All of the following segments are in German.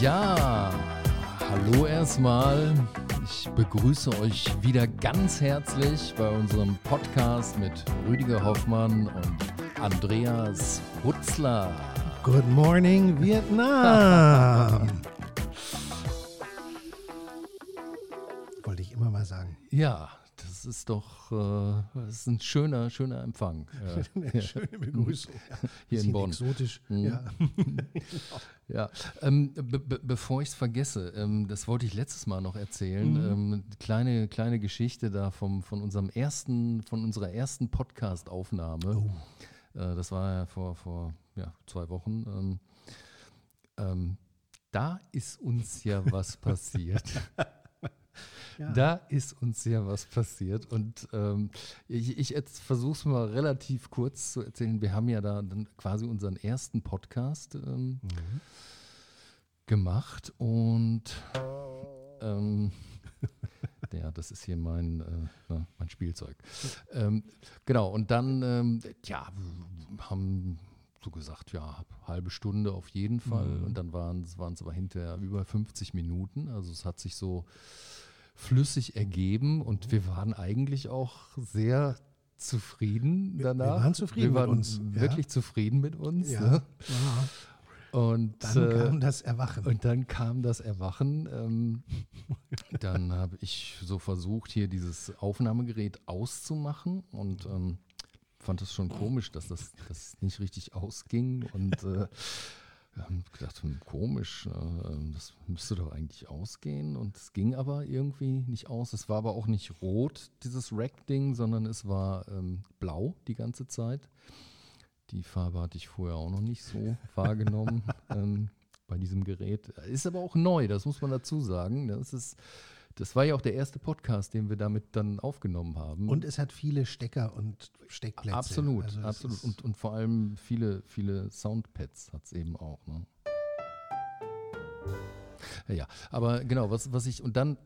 Ja, hallo erstmal. Ich begrüße euch wieder ganz herzlich bei unserem Podcast mit Rüdiger Hoffmann und Andreas Hutzler. Good morning, Vietnam. Ja, das ist doch äh, das ist ein schöner, schöner Empfang. Eine schöne Begrüßung. Ja, Hier in Bonn. Exotisch. Mhm. Ja. Ja, ähm, be be bevor ich es vergesse, ähm, das wollte ich letztes Mal noch erzählen. Ähm, kleine, kleine Geschichte da vom, von unserem ersten, von unserer ersten Podcast-Aufnahme. Äh, das war ja vor, vor ja, zwei Wochen. Ähm, ähm, da ist uns ja was passiert. Ja. Da ist uns ja was passiert und ähm, ich, ich versuche es mal relativ kurz zu erzählen. Wir haben ja da dann quasi unseren ersten Podcast ähm, gemacht und ähm, ja, das ist hier mein, äh, ne, mein Spielzeug. Ähm, genau, und dann, ähm, ja, haben so gesagt, ja, halbe Stunde auf jeden Fall. Und dann waren es aber hinterher über 50 Minuten. Also es hat sich so flüssig ergeben und wir waren eigentlich auch sehr zufrieden Wir- wir danach. waren zufrieden wir mit waren uns, ja. Wirklich zufrieden mit uns. Ja. Ne? Ja. Und, Dann äh, kam das Erwachen. und dann kam das Erwachen. Ähm, dann habe ich so versucht, hier dieses Aufnahmegerät auszumachen und ähm, fand es schon komisch, dass das, das nicht richtig ausging. Und äh, wir haben gedacht, hm, komisch, äh, ähm, das müsste doch eigentlich ausgehen. Und es ging aber irgendwie nicht aus. Es war aber auch nicht rot, dieses Rack-Ding, sondern es war ähm, blau die ganze Zeit. Die Farbe hatte ich vorher auch noch nicht so wahrgenommen ähm, bei diesem Gerät. Ist aber auch neu, das muss man dazu sagen. Das, ist, das war ja auch der erste Podcast, den wir damit dann aufgenommen haben. Und es hat viele Stecker und Steckplätze. absolut, Also absolut. Und, und vor allem viele, viele Soundpads hat es eben auch. Ne? Ja, aber genau, was, was ich, und dann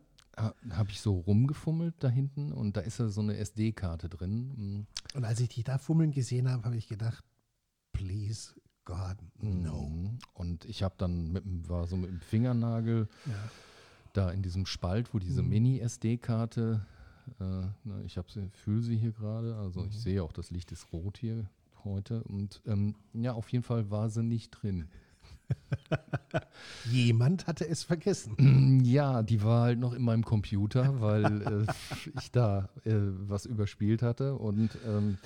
habe ich so rumgefummelt da hinten und da ist ja so eine SD-Karte drin. Hm, Und als ich dich da fummeln gesehen habe, habe ich gedacht, please God, no. Mhm. Und ich habe dann mit, dem- war so mit dem Fingernagel Ja. Da in diesem Spalt, wo diese Mini-SD-Karte, äh, ne, ich habe sie, fühle sie hier gerade, also ich sehe auch, das Licht ist rot hier heute und ähm, ja, auf jeden Fall war sie nicht drin. Jemand hatte es vergessen. Ja, die war halt noch in meinem Computer, weil äh, ich da äh, was überspielt hatte. Und ähm,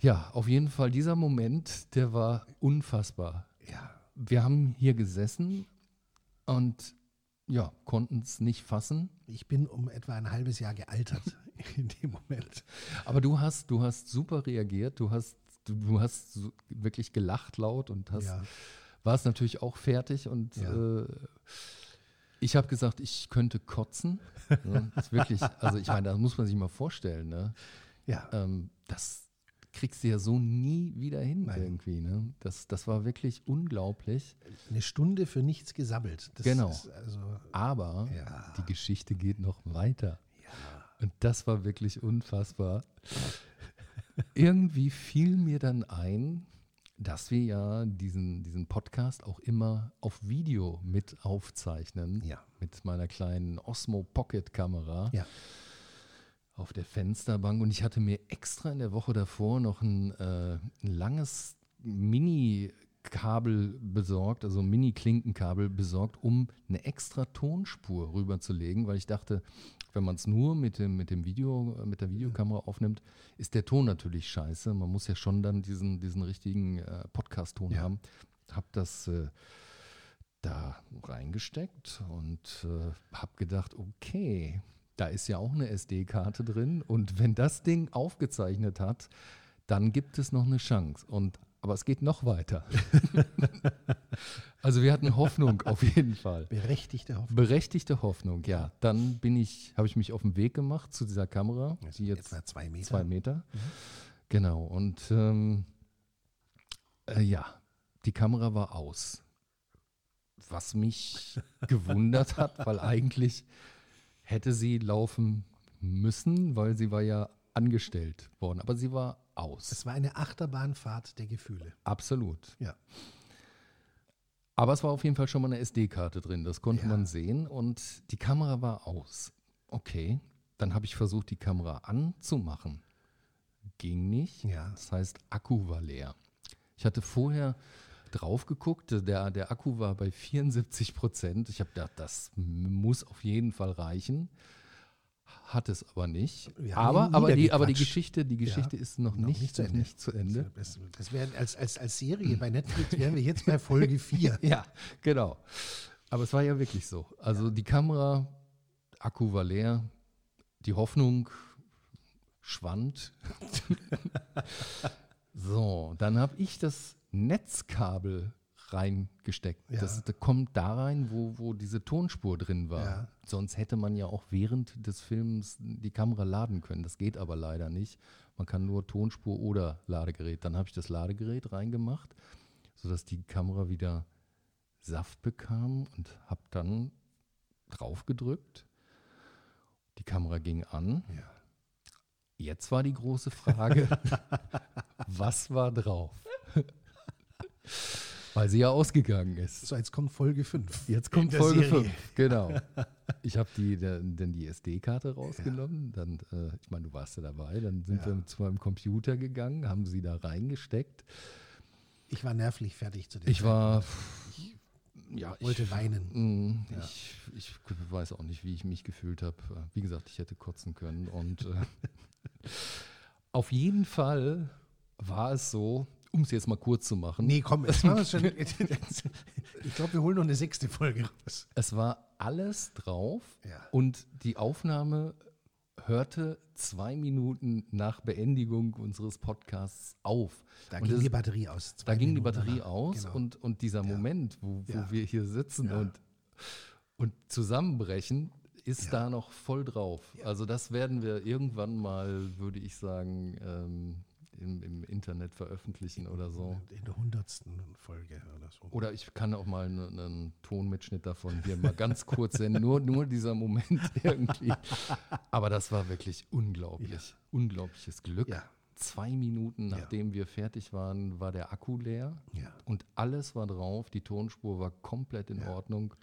ja, auf jeden Fall dieser Moment, der war unfassbar. Ja. Wir haben hier gesessen und ja, konnten es nicht fassen. Ich bin um etwa ein halbes Jahr gealtert in dem Moment. Aber du hast, du hast super reagiert. Du hast, du, du hast wirklich gelacht laut und hast, Ja. warst natürlich auch fertig und Ja. äh, ich habe gesagt, ich könnte kotzen. Das ist wirklich, also ich meine, das muss man sich mal vorstellen. Ne? Ja. Ähm, das kriegst du ja so nie wieder hin Nein. irgendwie. Ne? Das, das war wirklich unglaublich. Eine Stunde für nichts gesammelt. Das Genau. Also, Aber Ja. die Geschichte geht noch weiter. Und das war wirklich unfassbar. Irgendwie fiel mir dann ein, dass wir ja diesen, diesen Podcast auch immer auf Video mit aufzeichnen. Ja. Mit meiner kleinen Osmo Pocket Kamera ja. Auf der Fensterbank. Und ich hatte mir extra in der Woche davor noch ein, äh, ein langes Mini-Kabel besorgt, also ein Mini-Klinkenkabel besorgt, um eine extra Tonspur rüberzulegen, weil ich dachte, wenn man es nur mit dem, mit dem Video, mit der Videokamera aufnimmt, ist der Ton natürlich scheiße. Man muss ja schon dann diesen, diesen richtigen äh, Podcast-Ton Ja. haben. Hab das äh, da reingesteckt und äh, habe gedacht, okay, da ist ja auch eine SD-Karte drin und wenn das Ding aufgezeichnet hat, dann gibt es noch eine Chance. Und aber es geht noch weiter. also wir hatten Hoffnung auf jeden Fall. Berechtigte Hoffnung. Berechtigte Hoffnung, ja. Dann bin ich, habe ich mich auf den Weg gemacht zu dieser Kamera, Das die jetzt etwa zwei Meter. zwei Meter. Genau. Und ähm, äh, ja, die Kamera war aus. Was mich gewundert hat, weil eigentlich hätte sie laufen müssen, weil sie war ja angestellt worden. Aber sie war aus. Es war eine Achterbahnfahrt der Gefühle. Absolut. Ja. Aber es war auf jeden Fall schon mal eine SD-Karte drin, das konnte Ja. man sehen und die Kamera war aus. Okay, dann habe ich versucht, die Kamera anzumachen. Ging nicht. Ja. Das heißt, Akku war leer. Ich hatte vorher drauf geguckt, der, der Akku war bei 74 Prozent. Ich habe gedacht, das muss auf jeden Fall reichen. Hat es aber nicht. Aber, aber, die, aber die. Geschichte, die Geschichte ist noch, noch nicht, nicht zu Ende. nicht zu Ende. Das, das wäre als, als, als Serie bei Netflix wären wir jetzt bei Folge 4. Ja, genau. Aber es war ja wirklich so. Also die Kamera, Akku war leer, die Hoffnung schwand. so, dann habe ich das Netzkabel reingesteckt. Ja. Das, das kommt da rein, wo, wo diese Tonspur drin war. Ja. Sonst hätte man ja auch während des Films die Kamera laden können. Das geht aber leider nicht. Man kann nur Tonspur oder Ladegerät. Dann habe ich das Ladegerät reingemacht, sodass die Kamera wieder Saft bekam und habe dann drauf gedrückt. Die Kamera ging an. Ja. Jetzt war die große Frage, was war drauf? Weil sie ja ausgegangen ist. So, jetzt kommt Folge 5. Jetzt kommt Folge Serie. 5. Genau. Ich habe die, dann, die SD-Karte rausgenommen. Dann, äh, ich meine, du warst ja dabei. Dann sind Ja. wir zu meinem Computer gegangen, haben sie da reingesteckt. Ich war nervlich fertig zu dem Ich war, Ich ja, ich, wollte weinen. Mm, Ich, ich weiß auch nicht, wie ich mich gefühlt habe. Wie gesagt, ich hätte kotzen können. Und äh, auf jeden Fall war es so, um es jetzt mal kurz zu machen, Nee, komm, machen wir schon. Ich glaube, wir holen noch eine sechste Folge raus. es war alles drauf Ja. und die Aufnahme hörte zwei Minuten nach Beendigung unseres Podcasts auf. Da und ging das- die Batterie aus. Da ging die Batterie danach. aus Genau. und, und dieser Moment, wo, wo Ja. wir hier sitzen Ja. und, und zusammenbrechen, ist Ja. da noch voll drauf. Also das werden wir irgendwann mal, würde ich sagen, ähm, im, im Internet veröffentlichen oder so. In der hundertsten Folge oder so. Oder ich kann auch mal einen, einen Tonmitschnitt davon hier mal ganz kurz senden. Nur, nur dieser Moment irgendwie. Aber das war wirklich unglaublich. Unglaubliches Glück. Ja. Zwei Minuten Ja. nachdem wir fertig waren, war der Akku leer. Ja. Und alles war drauf. Die Tonspur war komplett in Ja. Ordnung.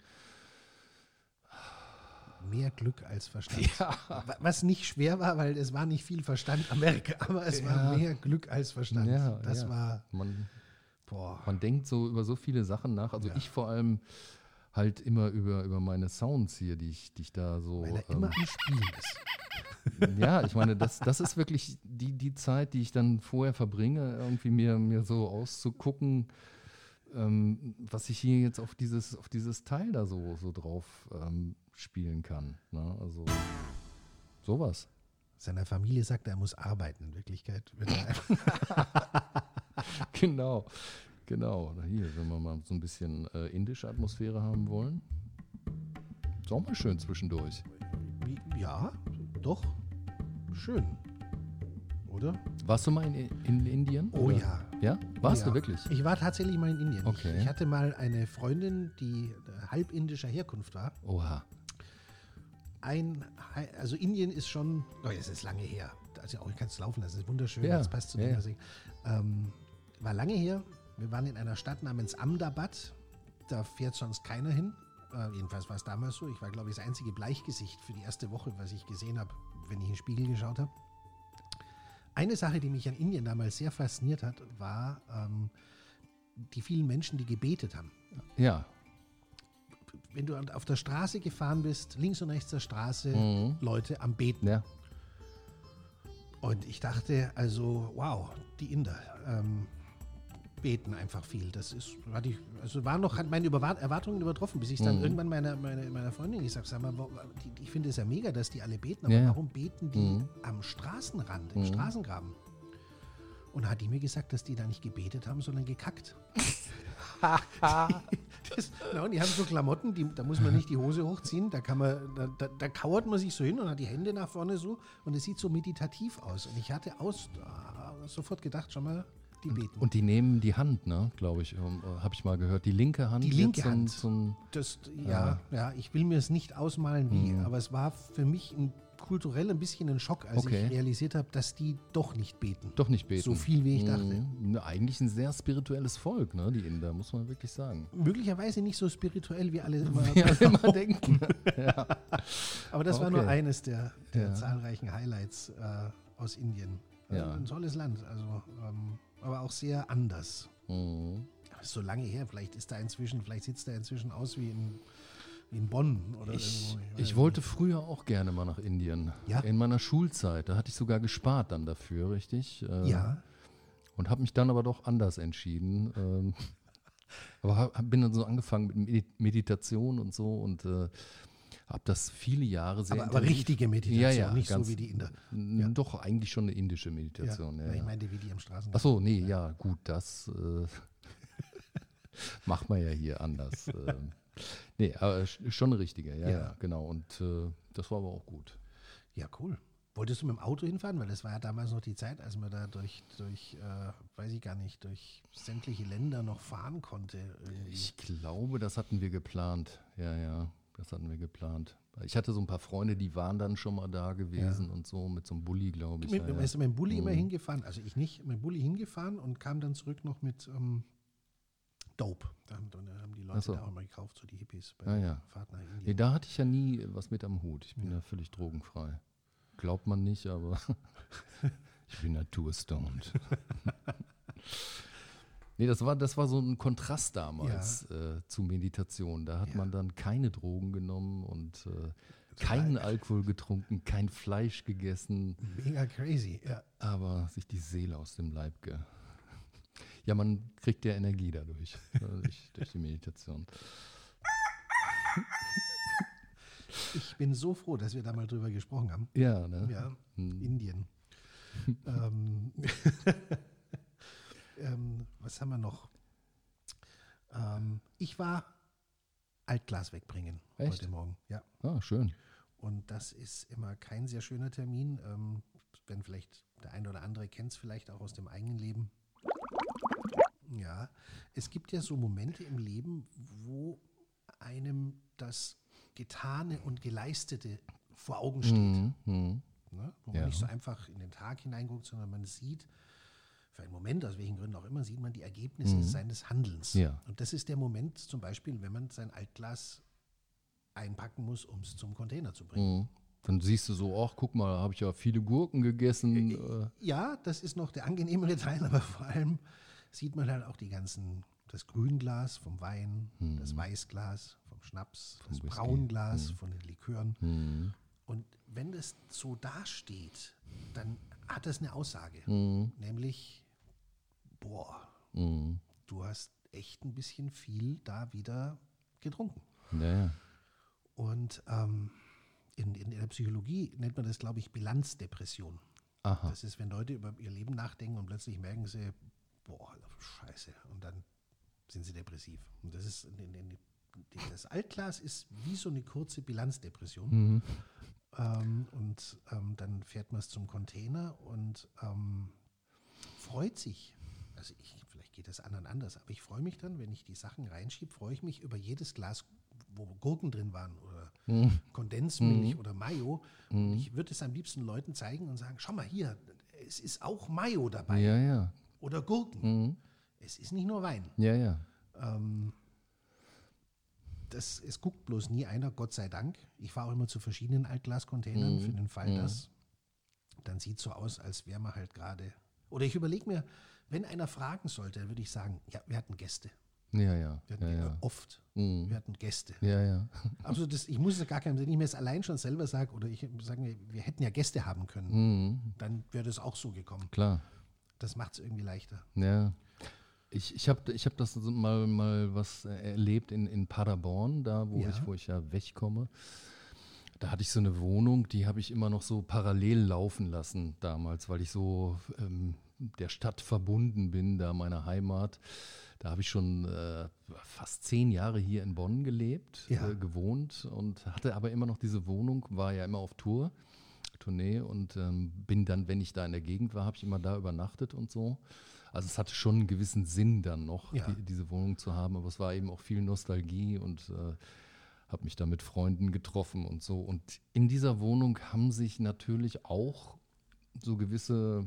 Mehr Glück als Verstand. Wa- Was nicht schwer war, weil es war nicht viel Verstand am Werk, aber es war Ja. mehr Glück als Verstand. Ja, das ja. war, Man, boah. man denkt so über so viele Sachen nach. Also Ja. ich vor allem halt immer über, über meine Sounds hier, die ich, die ich da so. Weil er ähm, immer am Spielen ist. Ja, ich meine, das, das ist wirklich die, die Zeit, die ich dann vorher verbringe, irgendwie mir, mir so auszugucken, ähm, was ich hier jetzt auf dieses, auf dieses Teil da so, so drauf ähm, spielen kann. Ne? Also sowas. Seiner Familie sagt er, er muss arbeiten. In Wirklichkeit wird er Genau, genau. Hier, wenn wir mal so ein bisschen äh, indische Atmosphäre haben wollen. Ist auch mal schön zwischendurch. Ja, doch. Schön. Oder? Warst du mal in, in Indien? Oh oder? ja. Ja? Warst ja. du wirklich? Ich war tatsächlich mal in Indien. Okay. Ich, ich hatte mal eine Freundin, die äh, halb indischer Herkunft war. Oha. Ein, also Indien ist schon, oh, es ist lange her. Also auch ich kann es laufen, das ist wunderschön, Ja, das passt zu dem, ja. was ich. Ähm, war lange her. Wir waren in einer Stadt namens Ahmedabad. Da fährt sonst keiner hin. Äh, jedenfalls war es damals so. Ich war, glaube ich, das einzige Bleichgesicht für die erste Woche, was ich gesehen habe, wenn ich in den Spiegel geschaut habe. Eine Sache, die mich an Indien damals sehr fasziniert hat, war ähm, die vielen Menschen, die gebetet haben Ja. Wenn du auf der Straße gefahren bist, links und rechts der Straße, Mhm. Leute am Beten. Ja. Und ich dachte, also, wow, die Inder ähm, beten einfach viel. Das ist, hatte ich, also waren noch, hat meine Überwa- Erwartungen übertroffen, bis ich dann Mhm. irgendwann meiner, meiner, meiner Freundin gesagt habe, ich finde es ja mega, dass die alle beten, aber Ja, warum beten die Mhm. am Straßenrand, im Mhm. Straßengraben? Und hat die mir gesagt, dass die da nicht gebetet haben, sondern gekackt. das, na, und die haben so Klamotten, die, da muss man nicht die Hose hochziehen, da kann man, da, da, da kauert man sich so hin und hat die Hände nach vorne so und es sieht so meditativ aus. Und ich hatte aus, äh, sofort gedacht, schon mal, die beten. Und die nehmen die Hand, ne, glaube ich, um, äh, habe ich mal gehört. Die linke Hand. Die linke zum, Hand. Zum, Das, ja, ja, ich will mir es nicht ausmalen, wie, Mhm. aber es war für mich ein, kulturell ein bisschen ein Schock, als Okay. ich realisiert habe, dass die doch nicht beten. doch nicht beten. So viel, wie ich dachte. Mhm. Ne, Eigentlich ein sehr spirituelles Volk, ne, die Inder, muss man wirklich sagen. Möglicherweise nicht so spirituell, wie alle immer. Ja, immer denken. Aber das war nur Okay. eines der, der Ja. zahlreichen Highlights äh, aus Indien. Also Ja. Ein tolles Land, also, ähm, aber auch sehr anders. Mhm. Aber ist so lange her, vielleicht ist da inzwischen, vielleicht sieht es da inzwischen aus wie in, wie in Bonn oder Ich, irgendwo. weiß ich wollte früher auch gerne mal nach Indien. Ja? In meiner Schulzeit. Da hatte ich sogar gespart dann dafür, richtig? Äh. Ja, Und habe mich dann aber doch anders entschieden. Ähm, aber hab, bin dann so angefangen mit Medi- Meditation und so und äh, habe das viele Jahre sehr aber, aber richtige Meditation, Ja, ja, nicht so ganz- wie die Inder. Ja. Doch, eigentlich schon eine indische Meditation. Ja, ich meinte, wie die am Straßen. Ach so, nee, ja, gut, das äh, macht man ja hier anders. nee, aber sch- schon eine richtige, ja, Ja. ja, genau. Und äh, das war aber auch gut. Ja, cool. Wolltest du mit dem Auto hinfahren? Weil das war ja damals noch die Zeit, als man da durch, durch äh, weiß ich gar nicht, durch sämtliche Länder noch fahren konnte. Irgendwie. Ich glaube, das hatten wir geplant. Ja, ja, das hatten wir geplant. Ich hatte so ein paar Freunde, die waren dann schon mal da gewesen und so mit so einem Bulli, glaube ich. mit, ja, ja. Ist mit dem Bulli immer Mhm. hingefahren, also ich nicht, mit dem Bulli hingefahren und kam dann zurück noch mit ähm, Dope. Da haben, da haben die Leute so. da auch immer gekauft, so die Hippies bei Ah, ja. Fahrt nach Nee, Indien. da hatte ich ja nie was mit am Hut. Ich bin Ja. ja, völlig drogenfrei. Glaubt man nicht, aber ich bin naturstoned. nee, das war, das war so ein Kontrast damals äh, zu Meditation. Da hat Ja. man dann keine Drogen genommen und äh, keinen Alkohol getrunken, kein Fleisch gegessen, Mega crazy, ja. aber sich die Seele aus dem Leib ge. Ja, man kriegt ja Energie dadurch, äh, durch, durch die Meditation. Ich bin so froh, dass wir da mal drüber gesprochen haben. Ja, ne? Ja, Hm. Indien. ähm, ähm, was haben wir noch? Ähm, ich war Altglas wegbringen Echt? heute Morgen. Ja. Ah, schön. Und das ist immer kein sehr schöner Termin. Ähm, wenn vielleicht der eine oder andere kennt es vielleicht auch aus dem eigenen Leben. Ja, es gibt ja so Momente im Leben, wo einem das Getane und Geleistete vor Augen steht. Mhm. Mhm. Ne? Wo man Ja. nicht so einfach in den Tag hineinguckt, sondern man sieht, für einen Moment, aus welchen Gründen auch immer, sieht man die Ergebnisse seines Handelns. Mhm. Ja. Und das ist der Moment zum Beispiel, wenn man sein Altglas einpacken muss, um es zum Container zu bringen. Mhm. Dann siehst du so, ach, guck mal, da habe ich ja viele Gurken gegessen. Äh, Ja, das ist noch der angenehmere Teil, aber vor allem sieht man halt auch die ganzen, das Grünglas vom Wein, das Weißglas vom Schnaps, das Mhm. Whisky. Braunglas von den Likören. mhm. Und wenn das so dasteht, dann hat das eine Aussage, Mhm. nämlich, boah, Mhm. du hast echt ein bisschen viel da wieder getrunken. Ja, ja. Und ähm, in, in der Psychologie nennt man das, glaube ich, Bilanzdepression. Aha. Das ist, wenn Leute über ihr Leben nachdenken und plötzlich merken sie, boah, scheiße, und dann sind sie depressiv. Und das ist, das Altglas ist wie so eine kurze Bilanzdepression. Mhm. Ähm, und ähm, dann fährt man es zum Container und ähm, freut sich. Also ich, vielleicht geht das anderen anders, aber ich freue mich dann, wenn ich die Sachen reinschiebe, freue ich mich über jedes Glas, wo Gurken drin waren oder Mhm. Kondensmilch oder Mayo. Und ich würde es am liebsten Leuten zeigen und sagen, schau mal hier, es ist auch Mayo dabei Ja, ja. Oder Gurken. Mhm. Es ist nicht nur Wein. Ja, ja. Ähm, das, es guckt bloß nie einer, Gott sei Dank. Ich fahre auch immer zu verschiedenen Altglascontainern Mhm. für den Fall, dass dann sieht so aus, als wäre man halt gerade. Oder ich überlege mir, wenn einer fragen sollte, dann würde ich sagen, ja, wir hatten Gäste. Ja, ja. Wir hatten Ja, ja. oft. Mhm. Wir hatten Gäste. Ja, ja. Also das, ich muss es gar keinem, wenn ich mir es allein schon selber sage, oder ich sage mir, wir hätten ja Gäste haben können, Mhm. dann wäre das auch so gekommen. Klar. Das macht es irgendwie leichter. Ja. Ich, ich habe ich hab das mal, mal was äh, erlebt in, in Paderborn, da wo, Ja. ich, wo ich ja wegkomme. Da hatte ich so eine Wohnung, die habe ich immer noch so parallel laufen lassen damals, weil ich so ähm, der Stadt verbunden bin, da meiner Heimat. Da habe ich schon äh, fast zehn Jahre hier in Bonn gelebt, Ja. äh, gewohnt und hatte aber immer noch diese Wohnung, war ja immer auf Tour. Tournee und ähm, bin dann, wenn ich da in der Gegend war, habe ich immer da übernachtet und so. Also es hatte schon einen gewissen Sinn dann noch, Ja. die, diese Wohnung zu haben, aber es war eben auch viel Nostalgie und äh, habe mich da mit Freunden getroffen und so. Und in dieser Wohnung haben sich natürlich auch so gewisse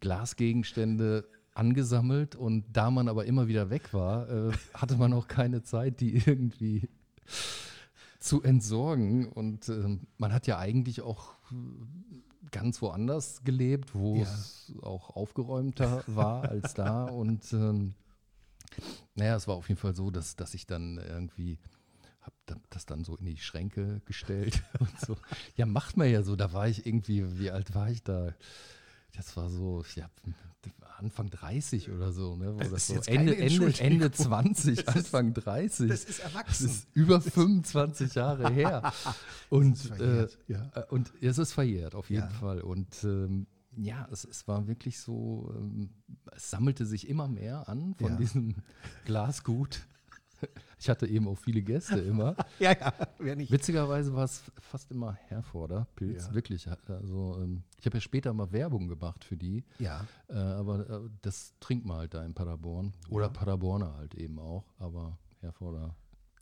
Glasgegenstände angesammelt und da man aber immer wieder weg war, äh, hatte man auch keine Zeit, die irgendwie zu entsorgen. Und ähm, man hat ja eigentlich auch äh, ganz woanders gelebt, wo Ja. es auch aufgeräumter war als da. Und ähm, naja, es war auf jeden Fall so, dass, dass ich dann irgendwie habe das dann so in die Schränke gestellt und so. Ja, macht man ja so. Da war ich irgendwie, wie alt war ich da? Das war so, ja, Anfang 30 oder so, ne? Wo Das das ist so Ende, Ende. Ende 20, Das ist- Anfang 30. Das ist Das erwachsen. ist über 25 Jahre her. Und, ist äh, verjährt, ja. äh, und es ist verjährt, auf jeden Ja. Fall. Und ähm, ja, es, es war wirklich so, ähm, es sammelte sich immer mehr an von Ja. diesem Glasgut. Ich hatte eben auch viele Gäste immer. ja, ja, wer nicht. Witzigerweise war es fast immer Herforder Pilz, Ja. wirklich. Also ähm, ich habe ja später mal Werbung gemacht für die, Ja, äh, aber äh, das trinkt man halt da in Paderborn. Oder Ja. Paderborner halt eben auch, aber Herforder.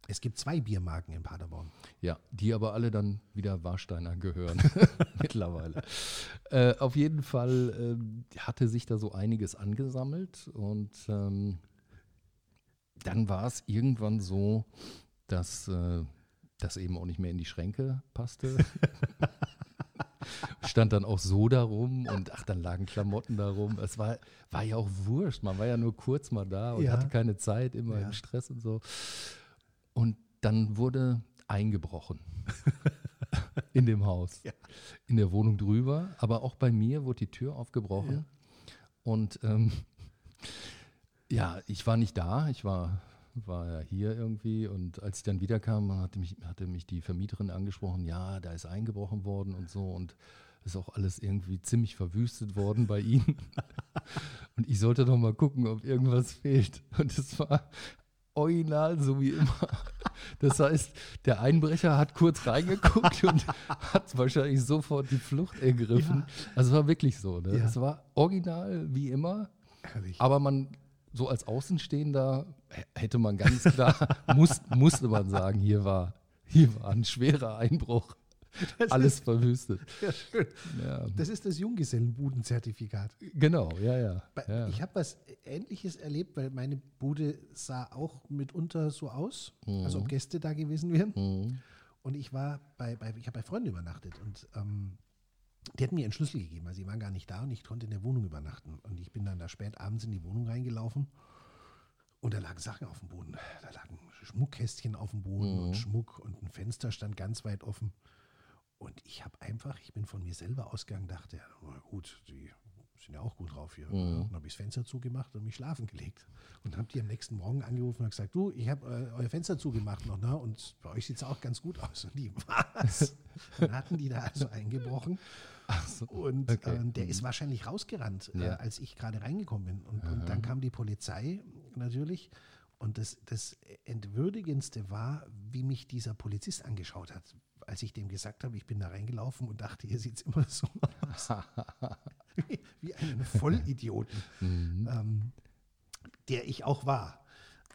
es gibt zwei Biermarken in Paderborn. Ja, die aber alle dann wieder Warsteiner gehören mittlerweile. Äh, auf jeden Fall ähm, hatte sich da so einiges angesammelt und ähm, dann war es irgendwann so, dass äh, das eben auch nicht mehr in die Schränke passte. Stand dann auch so darum und ach, dann lagen Klamotten darum. Es war, war ja auch wurscht. Man war ja nur kurz mal da und Ja. hatte keine Zeit, immer Ja. im Stress und so. Und dann wurde eingebrochen in dem Haus, Ja. in der Wohnung drüber. Aber auch bei mir wurde die Tür aufgebrochen. Und ähm, ja, ich war nicht da. Ich war, war ja hier irgendwie. Und als ich dann wiederkam, hatte mich, hatte mich die Vermieterin angesprochen, ja, da ist eingebrochen worden und so. Und ist auch alles irgendwie ziemlich verwüstet worden bei ihnen. Und ich sollte doch mal gucken, ob irgendwas fehlt. Und es war original so wie immer. Das heißt, der Einbrecher hat kurz reingeguckt und hat wahrscheinlich sofort die Flucht ergriffen. Ja. Also es war wirklich so. Ne? Ja. Es war original wie immer. Herrlich. Aber man, so als Außenstehender, hätte man ganz klar, muss, musste man sagen, hier war, hier war ein schwerer Einbruch. Das Alles verwüstet. Ja, schön. Ja. Das ist das Junggesellenbudenzertifikat. Genau, ja, ja. Ja. Ich habe was Ähnliches erlebt, weil meine Bude sah auch mitunter so aus, als ob Gäste da gewesen wären. Mhm. Und ich war bei, bei ich habe bei Freunden übernachtet und ähm, die hatten mir einen Schlüssel gegeben, also sie waren gar nicht da und ich konnte in der Wohnung übernachten. Und ich bin dann da spät abends in die Wohnung reingelaufen und da lagen Sachen auf dem Boden. Da lagen Schmuckkästchen auf dem Boden und Schmuck und ein Fenster stand ganz weit offen. Und ich habe einfach, ich bin von mir selber ausgegangen, dachte, na gut, die sind ja auch gut drauf hier. Dann habe ich das Fenster zugemacht und mich schlafen gelegt. Und habe die am nächsten Morgen angerufen und gesagt, du, ich habe äh, euer Fenster zugemacht noch, ne? Und bei euch sieht es auch ganz gut aus. Und die, was? Dann hatten die da also eingebrochen. Und okay. ähm, der ist wahrscheinlich rausgerannt, äh, Ja. als ich gerade reingekommen bin. Und, und dann kam die Polizei natürlich. Und das, das Entwürdigendste war, wie mich dieser Polizist angeschaut hat, als ich dem gesagt habe, ich bin da reingelaufen und dachte, hier sieht es immer so aus. wie, wie einen Vollidioten, Mhm. ähm, der ich auch war.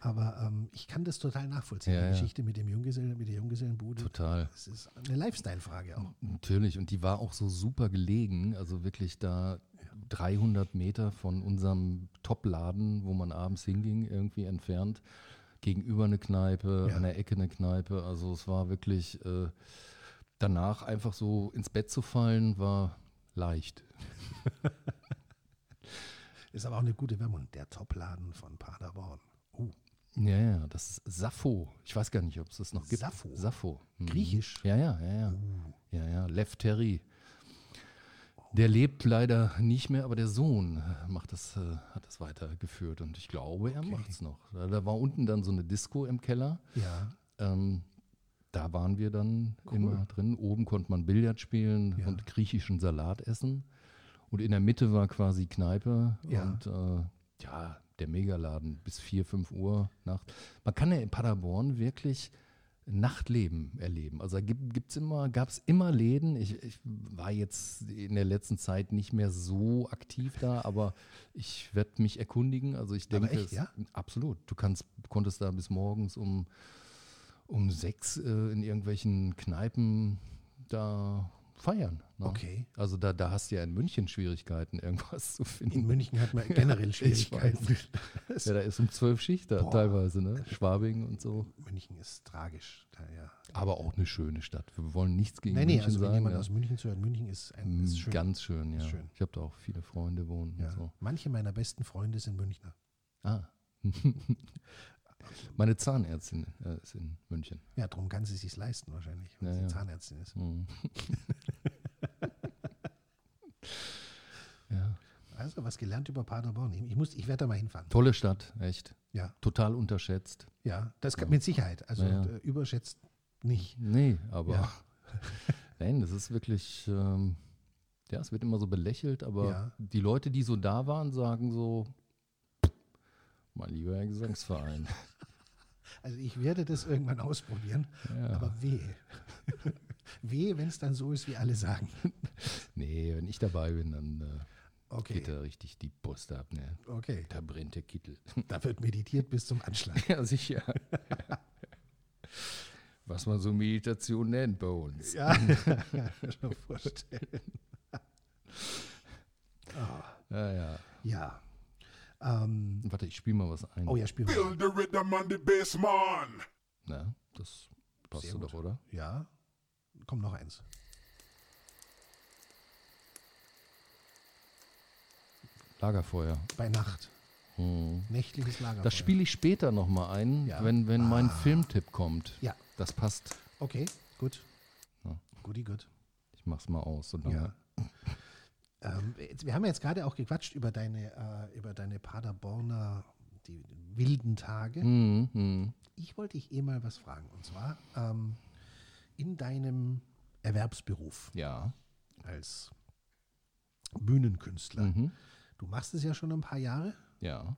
Aber ähm, ich kann das total nachvollziehen, Ja, die ja. Geschichte mit dem Junggesellen, mit der Junggesellenbude. Total. Das ist eine Lifestyle-Frage auch. Natürlich, und die war auch so super gelegen, also wirklich da 300 Meter von unserem Top-Laden, wo man abends hinging, irgendwie entfernt, gegenüber eine Kneipe, Ja. an der Ecke eine Kneipe, also es war wirklich, äh, danach einfach so ins Bett zu fallen, war leicht. Ist aber auch eine gute Werbung. Der Topladen von Paderborn. Ja, ja, das ist Sappho. Ich weiß gar nicht, ob es das noch gibt. Sappho? Sappho. Mhm. Griechisch? Ja, ja, ja, ja. Uh. Ja, ja, Lev Terry. Der lebt leider nicht mehr, aber der Sohn macht das, äh, hat das weitergeführt und ich glaube, er Okay. macht es noch. Da, da war unten dann so eine Disco im Keller. ja. Ähm, da waren wir dann Cool. immer drin. Oben konnte man Billard spielen Ja. und griechischen Salat essen. Und in der Mitte war quasi Kneipe Ja. und äh, ja, der Megaladen bis 4, 5 Uhr Nacht. Man kann ja in Paderborn wirklich Nachtleben erleben. Also da gibt es immer, gab es immer Läden. Ich, ich war jetzt in der letzten Zeit nicht mehr so aktiv da, aber ich werde mich erkundigen. Also ich denke, echt, ja? absolut. Du kannst, konntest da bis morgens um, um sechs äh, in irgendwelchen Kneipen da feiern. Ne? Okay. Also da, da hast du ja in München Schwierigkeiten, irgendwas zu finden. In München hat man generell Schwierigkeiten. Ja, da ist um zwölf Schicht da Boah. teilweise, ne? Schwabing und so. München ist tragisch. Da, ja. Aber auch eine schöne Stadt. Wir wollen nichts gegen Nee, nee, München also wenn sagen. jemand ja. aus München zuhört, München ist, ein, Mm, ist schön. Ganz schön, ja. Schön. Ich habe da auch viele Freunde wohnen ja. so. Manche meiner besten Freunde sind Münchner. Ah. Meine Zahnärztin äh, ist in München. Ja, darum kann sie sich leisten wahrscheinlich, weil Ja, sie ja. Zahnärztin ist. Mhm. ja. Also was gelernt über Paderborn. Ich, muss, ich werde da mal hinfahren. Tolle Stadt, echt. Ja, Total unterschätzt. ja, das kann, mit Sicherheit. Also Ja, ja. überschätzt nicht. Nee, aber Ja. nein, das ist wirklich, ähm, ja, es wird immer so belächelt, aber Ja. die Leute, die so da waren, sagen so, mein lieber Herr Gesangsverein. Also ich werde das irgendwann ausprobieren, Ja. aber wehe. wehe, wenn es dann so ist, wie alle sagen. Nee, wenn ich dabei bin, dann äh, Okay, geht da richtig die Post ab. Ne? okay. Da brennt der Kittel. Da wird meditiert bis zum Anschlag. ja, sicher. Was man so Meditation nennt bei uns. Ja, schon vorstellen. Ja, ja. Ja. Ähm, Warte, ich spiele mal was ein. oh ja, spielen wir. Feel the rhythm on the bass, man. Na, das passt Sehr so gut. doch, oder? Ja, kommt noch eins. Lagerfeuer. Bei Nacht. Hm. Nächtliches Lagerfeuer. Das spiele ich später nochmal ein, Ja. wenn, wenn mein Ah. Filmtipp kommt. Ja, Das passt. okay, gut. Ja. Guti, gut. Ich mach's mal aus. So lange. Ja. Ähm, wir haben jetzt gerade auch gequatscht über deine, äh, über deine Paderborner, die wilden Tage. Hm, hm. Ich wollte dich eh mal was fragen. Und zwar ähm, in deinem Erwerbsberuf Ja. als Bühnenkünstler. Mhm. Du machst es ja schon ein paar Jahre. Ja.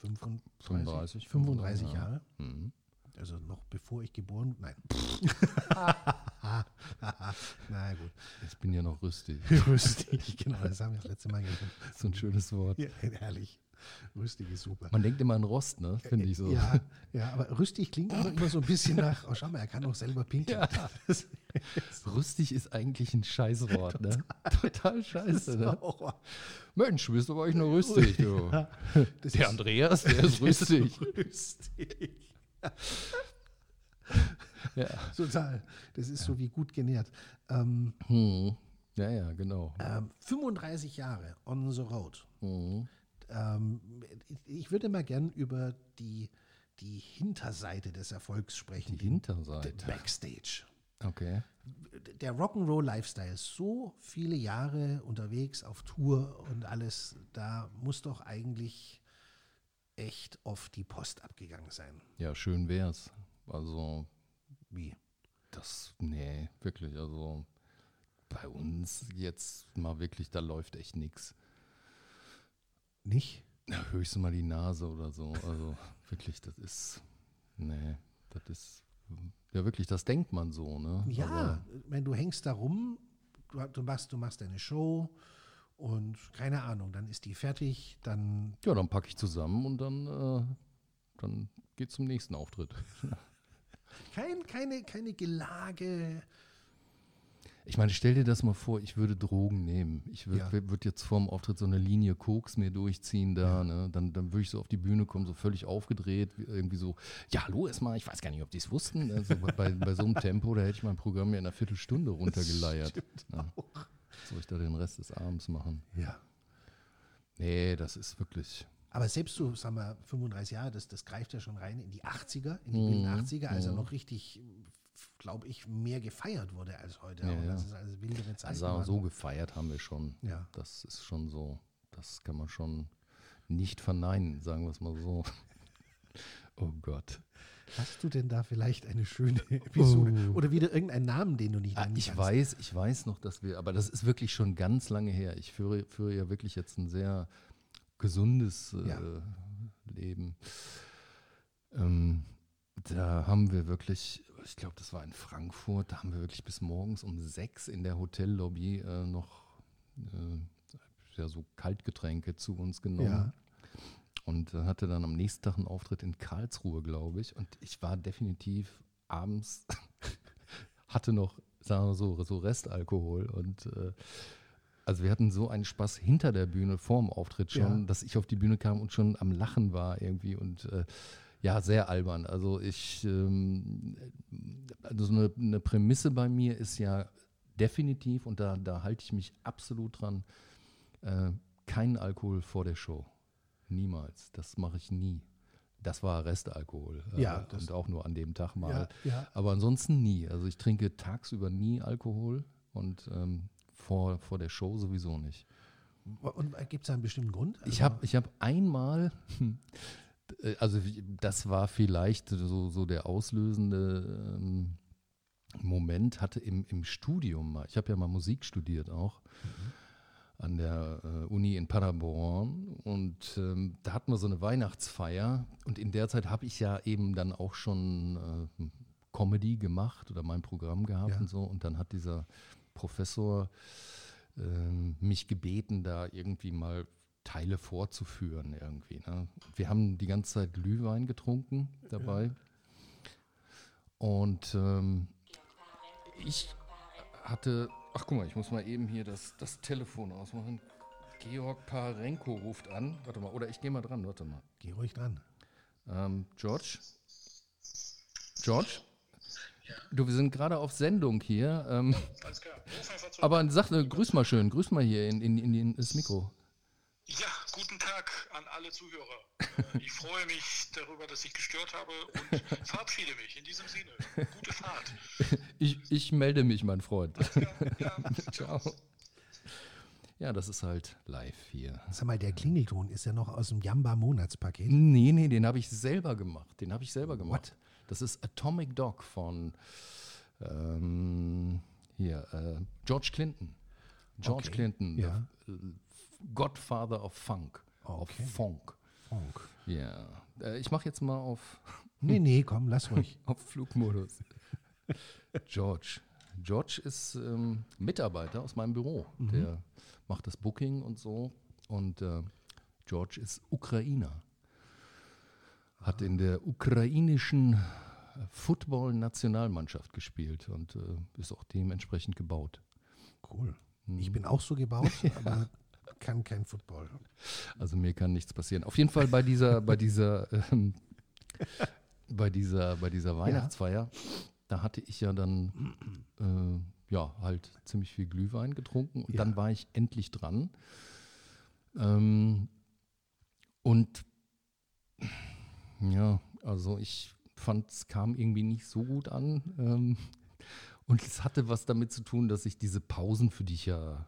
35, 35, 35 ja. Jahre. Mhm. Also noch bevor ich geboren Nein. Na gut. Ich bin ja noch rüstig. Rüstig, genau, das haben wir das letzte Mal gehört. so ein schönes Wort. Ja, herrlich. Rüstig ist super. Man denkt immer an Rost, ne? Finde ich so. Ja, ja, aber rüstig klingt auch immer so ein bisschen nach, oh schau mal, er kann auch selber pinkeln. Ja. Rüstig ist eigentlich ein Scheißwort, ne? Total scheiße, ist ne? Mensch, bist aber euch nur rüstig, du. das Der ist Andreas, der ist rüstig. rüstig. Ja. Total. Das ist so wie gut genährt. Ähm, Hm. ja, ja, genau. ähm, 35 Jahre on the road. Mhm. Ähm, ich würde mal gern über die, die Hinterseite des Erfolgs sprechen. Die Hinterseite. Backstage. Okay. Der Rock'n'Roll-Lifestyle, so viele Jahre unterwegs auf Tour und alles, da muss doch eigentlich echt oft die Post abgegangen sein. Ja, schön wär's. Also, Wie? das, nee, wirklich. Also, bei uns jetzt mal wirklich, da läuft echt nichts. Nicht? Ja, höchstens mal die Nase oder so. Also, wirklich, das ist, nee, das ist, ja, wirklich, das denkt man so, ne? Ja, Aber, wenn du hängst da rum, du, du, machst, du machst deine Show und keine Ahnung, dann ist die fertig, dann ja, dann packe ich zusammen und dann, äh, dann geht zum nächsten Auftritt. kein, keine, keine Gelage. Ich meine, stell dir das mal vor, ich würde Drogen nehmen. Ich würde Ja. würd jetzt vorm Auftritt so eine Linie Koks mir durchziehen da, ne? Dann, dann würde ich so auf die Bühne kommen, so völlig aufgedreht, wie- irgendwie so, ja, hallo erstmal, ich weiß gar nicht, ob die es wussten. Also bei, bei so einem Tempo, da hätte ich mein Programm ja in einer Viertelstunde runtergeleiert. Ja. Soll ich da den Rest des Abends machen? Ja. Nee, das ist wirklich. Aber selbst so, sagen wir, 35 Jahre, das, das greift ja schon rein in die 80er, in die Mhm, wilden 80er, als er mhm. noch richtig, glaube ich, mehr gefeiert wurde als heute. Ja, auch. ja. Das ist also wildere Zeiten. Also so gefeiert haben wir schon. Ja. Das ist schon so. Das kann man schon nicht verneinen, sagen wir es mal so. Oh Gott. Hast du denn da vielleicht eine schöne Episode? Oh. Oder wieder irgendeinen Namen, den du nicht Ah, ich weiß, ich weiß noch, dass wir, aber das ist wirklich schon ganz lange her. Ich führe, führe ja wirklich jetzt ein sehr gesundes äh, Ja. Leben. Ähm, da haben wir wirklich ich glaube, das war in Frankfurt. Da haben wir wirklich bis morgens um sechs in der Hotellobby äh, noch äh, ja, so Kaltgetränke zu uns genommen. Ja. Und äh, hatte dann am nächsten Tag einen Auftritt in Karlsruhe, glaube ich. Und ich war definitiv abends, hatte noch, sagen wir so, so Restalkohol. Und äh, also wir hatten so einen Spaß hinter der Bühne, vor dem Auftritt schon, Ja. dass ich auf die Bühne kam und schon am Lachen war irgendwie. Und äh, ja, sehr albern. Also ich, ähm, also so eine, eine Prämisse bei mir ist ja definitiv, und da, da halte ich mich absolut dran, äh, keinen Alkohol vor der Show. Niemals. Das mache ich nie. Das war Restalkohol. äh, Ja, das- und auch nur an dem Tag mal. Ja, ja. Aber ansonsten nie. Also ich trinke tagsüber nie Alkohol und ähm, vor, vor der Show sowieso nicht. Und gibt es einen bestimmten Grund? Ich Also- habe ich hab einmal, äh, also das war vielleicht so, so der auslösende ähm, Moment, hatte im, im Studium mal, ich habe ja mal Musik studiert auch an der äh, Uni in Paderborn und ähm, da hatten wir so eine Weihnachtsfeier und in der Zeit habe ich ja eben dann auch schon äh, Comedy gemacht oder mein Programm gehabt Ja. und so und dann hat dieser Professor ähm, mich gebeten, da irgendwie mal Teile vorzuführen irgendwie. Ne? Wir haben die ganze Zeit Glühwein getrunken dabei. Und ähm, ich hatte, ach guck mal, ich muss mal eben hier das, das Telefon ausmachen. Georg Parenko ruft an. Warte mal, oder ich gehe mal dran, warte mal. Geh ruhig dran. Ähm, George? George? Du, wir sind gerade auf Sendung hier. Ähm, Alles klar. Aber sag, äh, grüß mal schön, grüß mal hier in, in, in, in das Mikro. Ja, guten Tag an alle Zuhörer. Äh, Ich freue mich darüber, dass ich gestört habe und verabschiede mich. In diesem Sinne, gute Fahrt. Ich, ich melde mich, mein Freund. Ja, Ciao. Ja, das ist halt live hier. Sag mal, der Klingelton ist ja noch aus dem Jamba-Monatspaket. Nee, nee, den habe ich selber gemacht. Den habe ich selber gemacht. Das ist Atomic Dog von ähm, hier, äh, George Clinton. George Okay, Clinton, ja. äh, Godfather of Funk. Okay. Of Funk. Funk. Ja. Äh, ich mache jetzt mal auf, Nee, nee, komm, lass ruhig. auf Flugmodus. George. George ist ähm, Mitarbeiter aus meinem Büro. Der macht das Booking und so. Und äh, George ist Ukrainer. Hat in der ukrainischen Football-Nationalmannschaft gespielt und äh, ist auch dementsprechend gebaut. Cool. Ich bin auch so gebaut, aber kann kein Football. Also mir kann nichts passieren. Auf jeden Fall bei dieser, bei dieser, ähm, bei dieser, bei dieser Weihnachtsfeier, da hatte ich ja dann äh, ja halt ziemlich viel Glühwein getrunken und Ja. dann war ich endlich dran. Ähm, und ja, also ich fand, es kam irgendwie nicht so gut an. Ähm, und es hatte was damit zu tun, dass ich diese Pausen, für die ich ja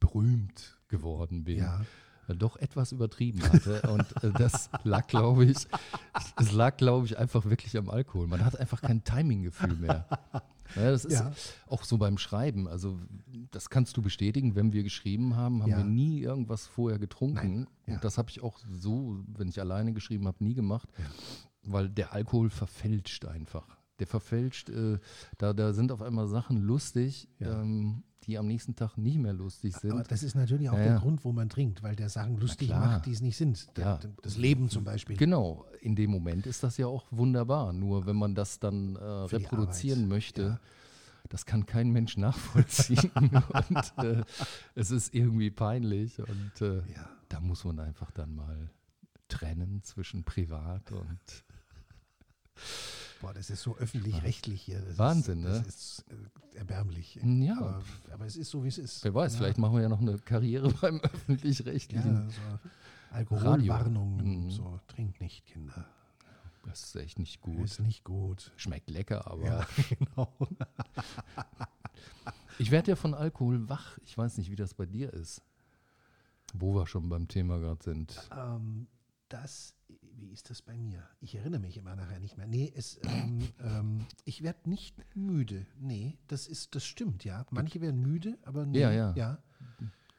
berühmt geworden bin, Ja. Äh, doch etwas übertrieben hatte. Und äh, das lag, glaube ich, es lag, glaube ich, einfach wirklich am Alkohol. Man hat einfach kein Timinggefühl mehr. Ja, das ist Ja. auch so beim Schreiben. Also, das kannst du bestätigen. Wenn wir geschrieben haben, haben Ja. wir nie irgendwas vorher getrunken. Ja. Und das habe ich auch so, wenn ich alleine geschrieben habe, nie gemacht, weil der Alkohol verfälscht einfach. Der verfälscht, äh, da, da sind auf einmal Sachen lustig, ähm, die am nächsten Tag nicht mehr lustig sind. Aber das ist natürlich auch Ja, der ja. Grund, wo man trinkt, weil der Sachen lustig macht, die es nicht sind. Ja. Das Leben zum Beispiel. Genau, in dem Moment ist das ja auch wunderbar. Nur wenn man das dann äh, reproduzieren möchte, das kann kein Mensch nachvollziehen. und äh, es ist irgendwie peinlich. Und äh, da muss man einfach dann mal trennen zwischen privat und Boah, das ist so öffentlich-rechtlich hier. Das Wahnsinn, ist, ne? Das ist äh, erbärmlich. Ja. Aber, aber es ist so, wie es ist. wer weiß, ja. vielleicht machen wir ja noch eine Karriere beim öffentlich-rechtlichen. Ja, so Alkoholwarnungen, Mhm. so trinkt nicht, Kinder. Das ist echt nicht gut. Ist nicht gut. Schmeckt lecker, aber Ja, genau. ich werde ja von Alkohol wach. Ich weiß nicht, wie das bei dir ist. Wo wir schon beim Thema gerade sind. Ähm, das, wie ist das bei mir? Ich erinnere mich immer nachher nicht mehr. Nee, es, ähm, ähm, ich werde nicht müde. Nee, das ist, das stimmt, ja. Manche werden müde, aber nee, Ja, ja. ja.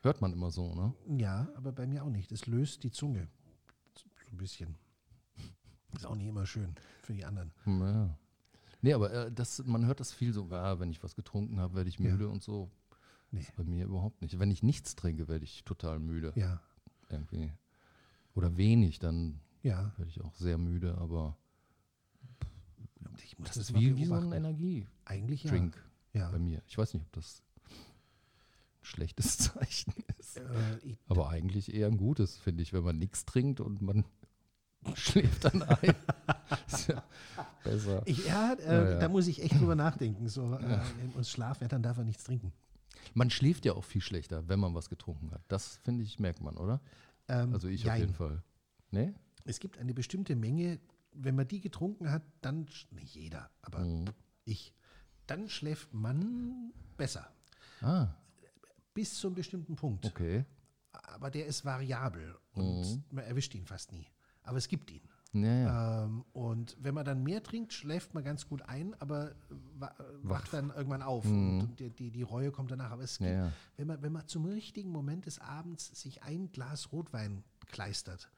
Hört man immer so, ne? Ja, aber bei mir auch nicht. Es löst die Zunge. So ein bisschen. Ist auch nicht immer schön für die anderen. Ja. Nee, aber äh, das, man hört das viel so, ah, wenn ich was getrunken habe, werde ich Ja. müde und so. Nee. Das ist bei mir überhaupt nicht. Wenn ich nichts trinke, werde ich total müde. Ja, Irgendwie. Oder wenig, dann ja. werde ich auch sehr müde, aber Ich muss das das ist wie, wie so ein. Energie-Drink Eigentlich ja. ja. bei mir. Ich weiß nicht, ob das ein schlechtes Zeichen ist. Äh, Aber eigentlich eher ein gutes, finde ich, wenn man nichts trinkt und man schläft dann ein. ist ja besser. ich, ja, äh, Ja, ja. da muss ich echt drüber nachdenken. So, äh, und Schlaf, ja, dann darf er nichts trinken. Man schläft ja auch viel schlechter, wenn man was getrunken hat. Das, finde ich, merkt man, oder? Ähm, Also ich auf jein. jeden Fall. Ne? Es gibt eine bestimmte Menge, wenn man die getrunken hat, dann, nicht jeder, aber Mhm. ich, dann schläft man besser. Ah, Bis zu einem bestimmten Punkt. okay. Aber der ist variabel und Mhm. man erwischt ihn fast nie. Aber es gibt ihn. Ja, ja. Ähm, und wenn man dann mehr trinkt, schläft man ganz gut ein, aber wa wacht dann irgendwann auf und die, die, die Reue kommt danach. Aber es Mhm. Gibt, ja. Wenn, man, wenn man zum richtigen Moment des Abends sich ein Glas Rotwein kleistert,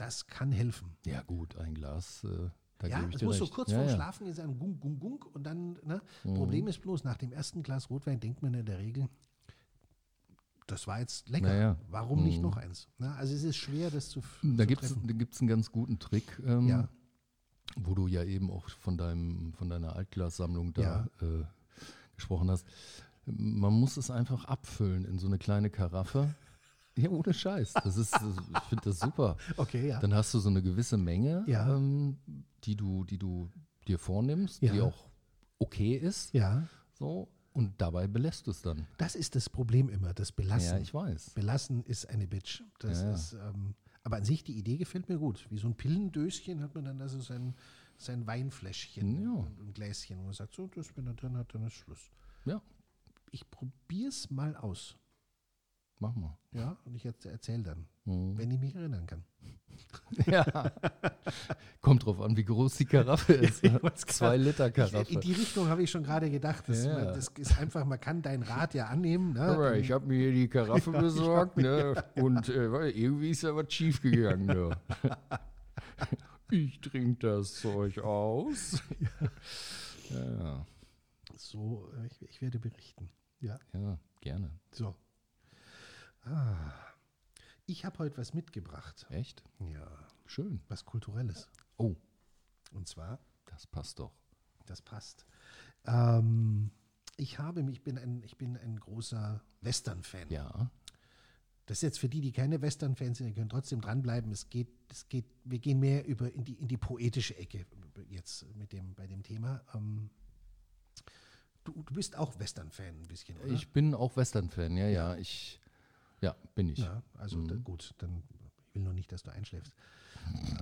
das kann helfen. ja, gut, ein Glas, äh, da Ja, es muss so recht. kurz ja, vorm ja. Schlafen ist ein Gunk, Gunk, Gunk und dann, ne? Mhm. Problem ist bloß, nach dem ersten Glas Rotwein denkt man in der Regel, das war jetzt lecker. Na ja. Warum nicht Mhm. noch eins? Ne? Also es ist schwer, das zu, Da gibt es einen ganz guten Trick, ähm, Ja. wo du ja eben auch von, deinem, von deiner Altglassammlung da äh, gesprochen hast. Man muss es einfach abfüllen in so eine kleine Karaffe. Ja, ohne Scheiß. Das ist, ich finde das super. Okay, ja. Dann hast du so eine gewisse Menge, Ja. ähm, die, du, die du dir vornimmst, Ja. die auch okay ist. ja, So, und dabei belässt du es dann. das ist das Problem immer, das Belassen. Ja, ich weiß. Belassen ist eine Bitch. Das Ja, ja. ist, ähm, aber an sich, die Idee gefällt mir gut. Wie so ein Pillendöschen hat man dann also sein, sein Weinfläschchen Ja. und ein Gläschen, wo man sagt, so, das, wenn er drin hat, dann ist Schluss. Ja, Ich probier's mal aus. Mach mal. Ja, und ich erzähle dann, Mhm. wenn ich mich erinnern kann. Ja. Kommt drauf an, wie groß die Karaffe ist. Ich wollt's Zwei Liter Ich, Karaffe. in die Richtung habe ich schon gerade gedacht. Das, Ja. man, das ist einfach, man kann deinen Rat ja annehmen. Ne? Aber ich habe mir hier die Karaffe Ja, ich besorgt ne? und äh, irgendwie ist ja was schief gegangen. Ne? Ich trinke das Zeug aus. Ja, So, äh, ich, ich werde berichten. Ja, ja, gerne. so. Ah, ich habe heute was mitgebracht. Echt? Ja, Schön. was Kulturelles. Oh, Und zwar, das passt doch. das passt. Ähm, ich habe mich, ich bin ein, ich bin ein großer Western-Fan. Ja. Das ist jetzt für die, die keine Western-Fans sind, die können trotzdem dranbleiben. Es geht, es geht, wir gehen mehr über in die, in die poetische Ecke jetzt mit dem, bei dem Thema. Ähm, du, du bist auch Western-Fan ein bisschen, oder? Ich bin auch Western-Fan, ja, ja. Ich, ja, bin ich. ja, also Mhm. da, gut, dann ich will nur nicht, dass du einschläfst.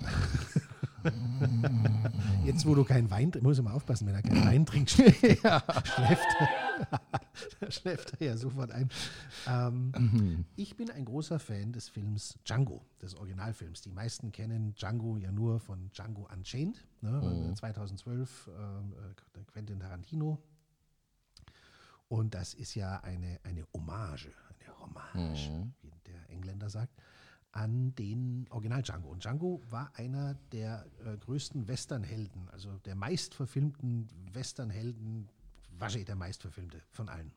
Jetzt, wo du keinen Wein, muss immer aufpassen, wenn er keinen Wein trinkt, schläft, schläft, er- schläft er ja sofort ein. Ähm, Mhm. ich bin ein großer Fan des Films Django, des Originalfilms. Die meisten kennen Django ja nur von Django Unchained, ne, Mhm. 2012, ähm, äh, Quentin Tarantino. Und das ist ja eine, eine Hommage, Hommage, Mhm. wie der Engländer sagt, an den Original Django. Und Django war einer der äh, größten Westernhelden, also der meistverfilmten Westernhelden, wahrscheinlich der meistverfilmte von allen.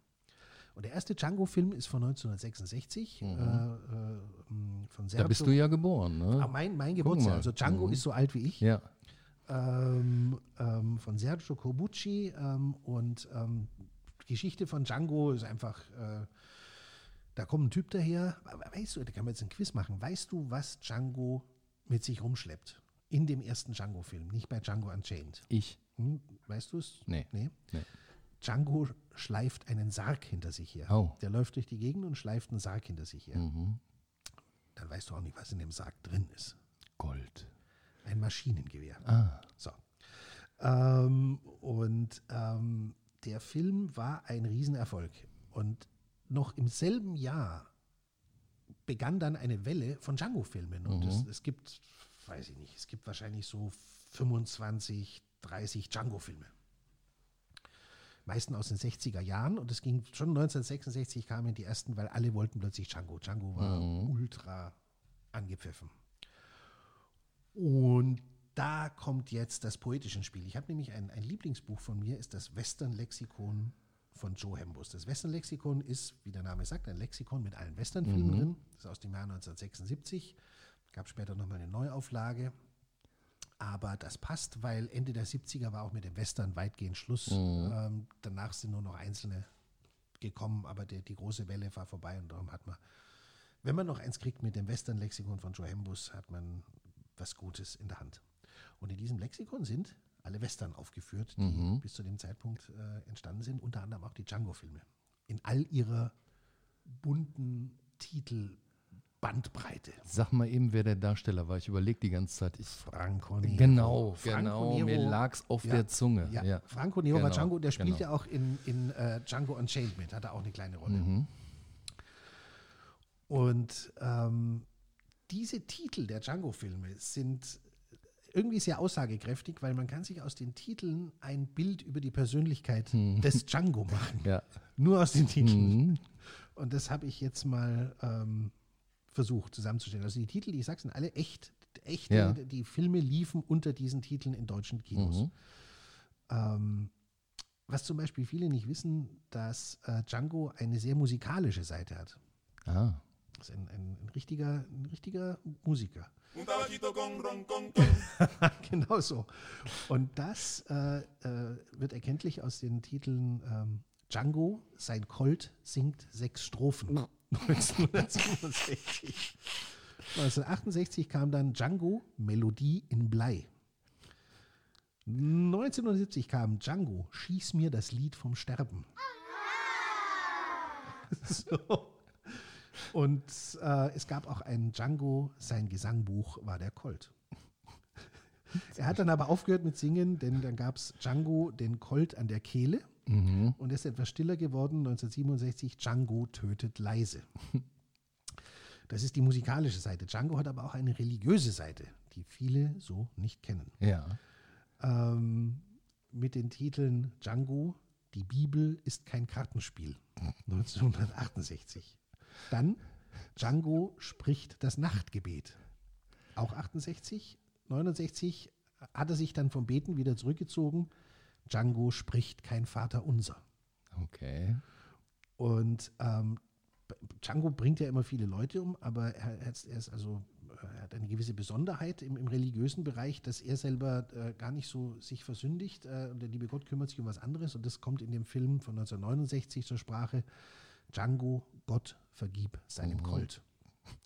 Und der erste Django-Film ist von 1966 äh, äh, m, von Sergio. Mhm. Da bist du ja geboren, ne? Ah, mein, mein Geburtstag. Also Django Mhm. ist so alt wie ich. Ja. Ähm, ähm, von Sergio Corbucci ähm, und ähm, die Geschichte von Django ist einfach, äh, da kommt ein Typ daher, weißt du, da kann man jetzt ein Quiz machen, weißt du, was Django mit sich rumschleppt? In dem ersten Django-Film, nicht bei Django Unchained. Ich. Hm, weißt du es? Nee. Nee. Nee. Django schleift einen Sarg hinter sich her. Oh. Der läuft durch die Gegend und schleift einen Sarg hinter sich her. Mhm. Dann weißt du auch nicht, was in dem Sarg drin ist. Gold. Ein Maschinengewehr. Ah. So. Ähm, und ähm, der Film war ein Riesenerfolg. Und noch im selben Jahr begann dann eine Welle von Django-Filmen. Und es, es gibt, weiß ich nicht, es gibt wahrscheinlich so 25, 30 Django-Filme. Meisten aus den 60er Jahren. Und es ging schon 1966 kamen die ersten, weil alle wollten plötzlich Django. Django war ultra angepfiffen. Und da kommt jetzt das poetische Spiel. Ich habe nämlich ein, ein Lieblingsbuch von mir, ist das Western-Lexikon von Joe Hembus. Das Western-Lexikon ist, wie der Name sagt, ein Lexikon mit allen Westernfilmen drin. Das ist aus dem Jahr 1976. Gab später nochmal eine Neuauflage. Aber das passt, weil Ende der 70er war auch mit dem Western weitgehend Schluss. Ähm, danach sind nur noch einzelne gekommen, aber die, die große Welle war vorbei und darum hat man, wenn man noch eins kriegt mit dem Western-Lexikon von Joe Hembus, hat man was Gutes in der Hand. Und in diesem Lexikon sind alle Western aufgeführt, die bis zu dem Zeitpunkt äh, entstanden sind, unter anderem auch die Django-Filme. In all ihrer bunten Titelbandbreite. Sag mal eben, wer der Darsteller war. Ich überlege die ganze Zeit. Ich, Franco Nero. genau, Franco genau. Nero. Mir lag's auf Ja, der Zunge. Ja. Ja. Franco Nero war Genau, Django, der spielt genau. ja auch in, in äh, Django Unchained mit, hat er auch eine kleine Rolle. Mhm. Und ähm, diese Titel der Django-Filme sind irgendwie sehr aussagekräftig, weil man kann sich aus den Titeln ein Bild über die Persönlichkeit des Django machen. Ja. Nur aus den Titeln. Mhm. Und das habe ich jetzt mal ähm, versucht zusammenzustellen. Also die Titel, die ich sage, sind alle echt. Echte, Ja. die Filme liefen unter diesen Titeln in deutschen Kinos. Mhm. Ähm, was zum Beispiel viele nicht wissen, dass äh, Django eine sehr musikalische Seite hat. Ah. Das ist ein, ein, ein, richtiger, ein richtiger Musiker. Un tabachito con ron con con. genau so. Und das äh, äh, wird erkenntlich aus den Titeln ähm, Django, sein Colt singt sechs Strophen. 1967. 1968 kam dann Django, Melodie in Blei. 1970 kam Django, schieß mir das Lied vom Sterben. so. Und äh, es gab auch ein Django, sein Gesangbuch war der Colt. Er hat dann aber aufgehört mit Singen, denn dann gab es Django den Colt an der Kehle Mhm. und er ist etwas stiller geworden. 1967 Django tötet leise. Das ist die musikalische Seite. Django hat aber auch eine religiöse Seite, die viele so nicht kennen. Ja. Ähm, mit den Titeln Django, die Bibel ist kein Kartenspiel. 1968. Dann Django spricht das Nachtgebet. Auch 68. 69 hat er sich dann vom Beten wieder zurückgezogen. Django spricht kein Vater unser. Okay. Und ähm, Django bringt ja immer viele Leute um, aber er, er ist also er hat eine gewisse Besonderheit im, im religiösen Bereich, dass er selber äh, gar nicht so sich versündigt äh, und der liebe Gott kümmert sich um was anderes und das kommt in dem Film von 1969 zur Sprache. Django, Gott vergib seinem Colt.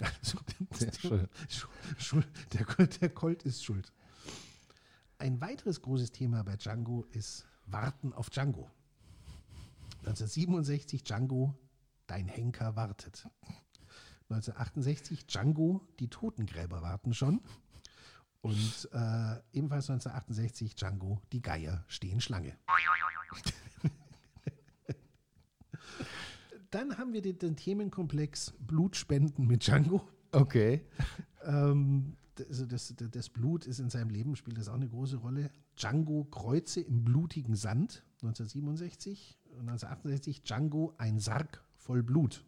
Also, Sehr schön. Schu- Schuld, der, Colt, der Colt ist schuld. Ein weiteres großes Thema bei Django ist Warten auf Django. 1967 Django, dein Henker wartet. 1968 Django, die Totengräber warten schon. Und äh, ebenfalls 1968 Django, die Geier stehen Schlange. Dann haben wir den, den Themenkomplex Blutspenden mit Django. Okay. Ähm, also das, das, das Blut ist in seinem Leben, spielt das auch eine große Rolle. Django Kreuze im blutigen Sand, 1967. Und 1968 Django ein Sarg voll Blut.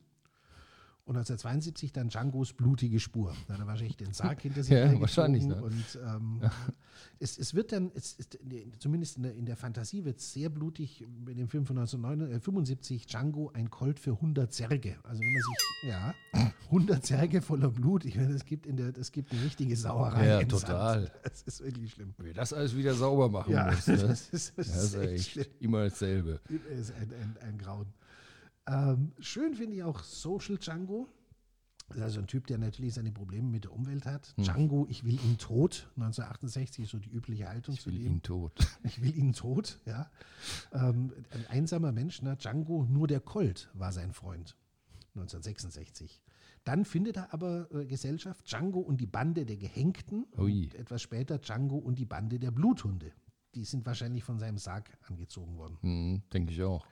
Und 1972 dann Djangos blutige Spur. Da hat er wahrscheinlich den Sarg hinter sich Ja, wahrscheinlich, ne? Und ähm, es, es wird dann, es ist, zumindest in der, in der Fantasie wird es sehr blutig mit dem Film von 1975, Django, ein Colt für 100 Särge. Also wenn man sich, ja, 100 Särge voller Blut, ich meine, es gibt, in der, es gibt eine richtige Sauerei. Ja, total. Sand. Das ist wirklich schlimm. Wer das alles wieder sauber machen Ja, muss. Ne? das ist, das Das ist echt echt schlimm. immer dasselbe. ist ein, ein, ein Grauen. Ähm, schön finde ich auch Social Django. Das ist also ein Typ, der natürlich seine Probleme mit der Umwelt hat. Hm. Django, ich will ihn tot. 1968 ist so die übliche Haltung Ich zu will dem. ihn tot. Ich will ihn tot, ja. Ähm, ein einsamer Mensch, ne? Django, nur der Colt war sein Freund. 1966. Dann findet er aber äh, Gesellschaft Django und die Bande der Gehängten. Ui. Und etwas später Django und die Bande der Bluthunde. Die sind wahrscheinlich von seinem Sarg angezogen worden. Hm, Denke ich auch.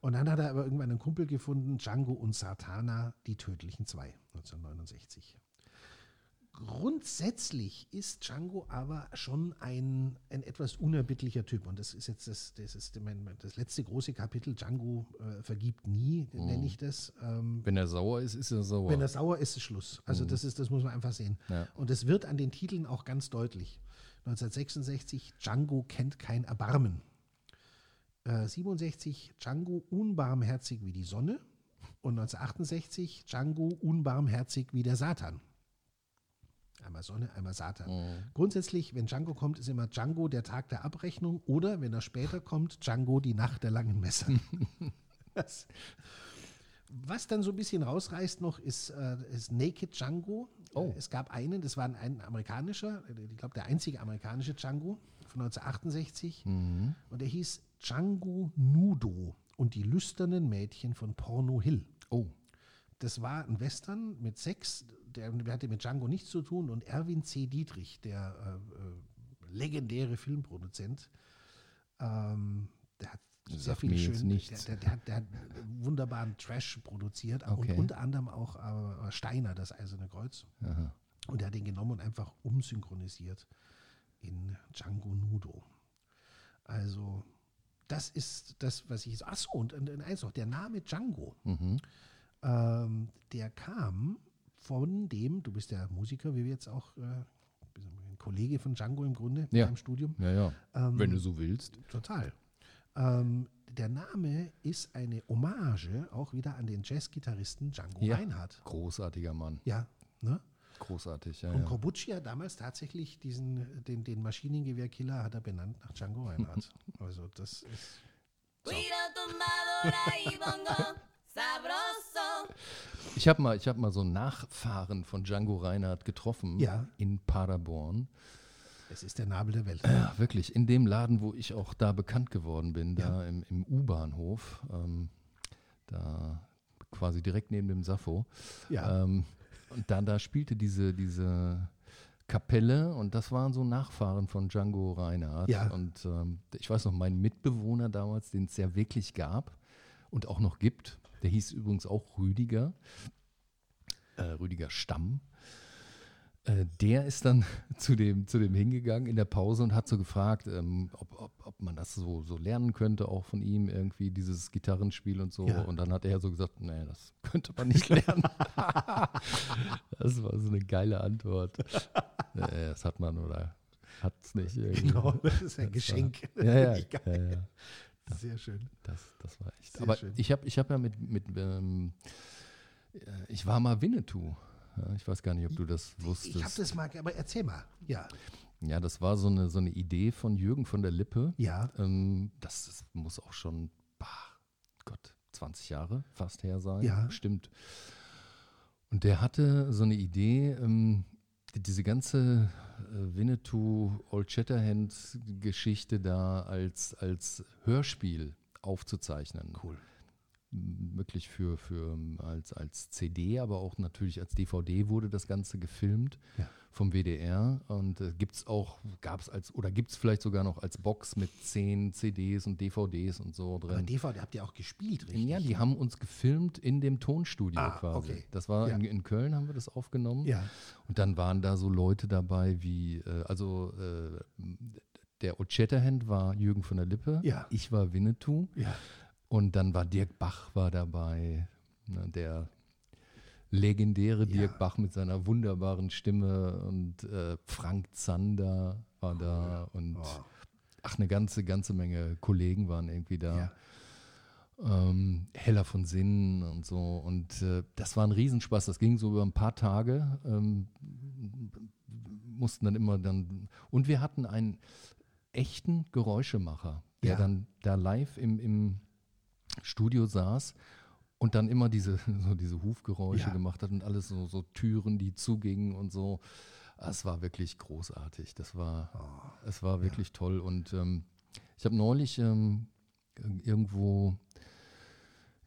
Und dann hat er aber irgendwann einen Kumpel gefunden, Django und Satana, die tödlichen zwei, 1969. Grundsätzlich ist Django aber schon ein, ein etwas unerbittlicher Typ. Und das ist jetzt das, das, ist mein, das letzte große Kapitel. Django äh, vergibt nie, nenne ich das. Ähm, Wenn er sauer ist, ist er sauer. wenn er sauer ist, ist Schluss. Also das ist, das muss man einfach sehen. Ja. Und das wird an den Titeln auch ganz deutlich. 1966 Django kennt kein Erbarmen. Äh, 67 Django unbarmherzig wie die Sonne. Und 1968 Django unbarmherzig wie der Satan. Einmal Sonne, einmal Satan. Grundsätzlich, wenn Django kommt, ist immer Django der Tag der Abrechnung oder, wenn er später kommt, Django die Nacht der langen Messer. das, was dann so ein bisschen rausreißt noch, ist, äh, ist Naked Django. Oh. Äh, Es gab einen, das war ein, ein amerikanischer, äh, ich glaube der einzige amerikanische Django von 1968. Und der hieß Django Nudo und die lüsternen Mädchen von Porno Hill. Oh, Das war ein Western mit Sex, der, der hatte mit Django nichts zu tun und Erwin C. Dietrich, der äh, äh, legendäre Filmproduzent, ähm, der hat Das sehr viele schöne, der, der, der, hat, der hat wunderbaren Trash produziert Okay. und unter anderem auch äh, Steiner, das Eiserne Kreuz. aha. Und er hat den genommen und einfach umsynchronisiert in Django Nudo. Also, das ist das, was ich. Achso, und, und, und eins noch: der Name Django, Mhm. ähm, der kam von dem, du bist ja Musiker, wie wir jetzt auch, äh, ein Kollege von Django im Grunde Ja. im Studium. Ja, ja. Ähm, Wenn du so willst. Total. Ähm, der Name ist eine Hommage auch wieder an den Jazzgitarristen Django Ja. Reinhardt. Großartiger Mann. Ja, ne? Großartig, ja. Und ja. Corbucci hat damals tatsächlich diesen, den, den Maschinengewehrkiller hat er benannt nach Django Reinhardt. also das ist sabroso. Ich habe mal, ich hab mal so einen Nachfahren von Django Reinhardt getroffen Ja. in Paderborn. es ist der Nabel der Welt. Ja, wirklich. In dem Laden, wo ich auch da bekannt geworden bin, da im, im U-Bahnhof, ähm, da quasi direkt neben dem Sappho. Ja. Ähm, und da, da spielte diese, diese Kapelle und das waren so Nachfahren von Django Reinhardt. Ja. Und ähm, ich weiß noch, mein Mitbewohner damals, den es ja wirklich gab und auch noch gibt, der hieß übrigens auch Rüdiger, äh, Rüdiger Stamm. Äh, der ist dann zu dem, zu dem hingegangen in der Pause und hat so gefragt, ähm, ob, ob, ob man das so, so lernen könnte, auch von ihm irgendwie, dieses Gitarrenspiel und so. Ja. Und dann hat er so gesagt, nee, das könnte man nicht lernen. das war so eine geile Antwort. nee, das hat man oder hat es nicht. Irgendwie. Genau, das ist ein Das Geschenk. War, ja, ja, ja, ja. Sehr schön. Das, das war echt. Sehr Aber schön. ich habe ich hab ja mit, mit ähm, äh, ich war mal Winnetou. Ja, ich weiß gar nicht, ob du das wusstest. Ich habe das mal, aber erzähl mal. Ja, Ja, das war so eine, so eine Idee von Jürgen von der Lippe. ja, Ähm, das, das muss auch schon, bah, Gott, 20 Jahre fast her sein. Ja. Stimmt. Und der hatte so eine Idee, ähm, die, diese ganze äh, Winnetou Old Shatterhand Geschichte da als, als Hörspiel aufzuzeichnen. cool. Wirklich für, für als, als CD, aber auch natürlich als DVD wurde das Ganze gefilmt Ja. vom WDR und äh, gibt's auch, gab es als, oder gibt es vielleicht sogar noch als Box mit 10 CDs und DVDs und so Aber drin. DVD habt ihr auch gespielt, richtig? Ja, die haben uns gefilmt in dem Tonstudio Ah, quasi. okay. Das war Ja. in, in Köln, haben wir das aufgenommen. Ja, Und dann waren da so Leute dabei wie, äh, also äh, der Old Shatterhand war Jürgen von der Lippe, Ja. ich war Winnetou ja. Und dann war Dirk Bach war dabei, ne, der legendäre Ja. Dirk Bach mit seiner wunderbaren Stimme und äh, Frank Zander war da und Oh, ach, eine ganze, ganze Menge Kollegen waren irgendwie da. ja. Ähm, Heller von Sinnen und so. Und äh, das war ein Riesenspaß. Das ging so über ein paar Tage. Ähm, mussten dann immer dann. Und wir hatten einen echten Geräuschemacher, der Ja. dann da live im, im Studio saß und dann immer diese, so diese Hufgeräusche Ja. gemacht hat und alles so, so Türen, die zugingen und so. Es war wirklich großartig. Das war, Oh, es war wirklich toll. Und ähm, ich habe neulich ähm, ir- irgendwo,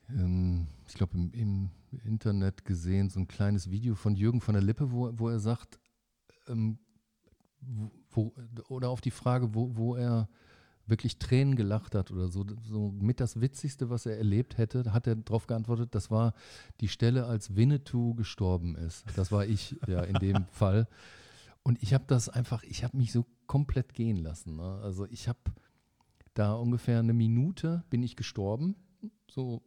ähm, ich glaube im, im Internet gesehen, so ein kleines Video von Jürgen von der Lippe, wo, wo er sagt, ähm, wo, oder auf die Frage, wo, wo er wirklich Tränen gelacht hat oder so, so mit das Witzigste, was er erlebt hätte, hat er darauf geantwortet, das war die Stelle, als Winnetou gestorben ist. Das war ich ja in dem Fall. Und ich habe das einfach, ich habe mich so komplett gehen lassen. Ne? Also ich habe da ungefähr eine Minute bin ich gestorben. So.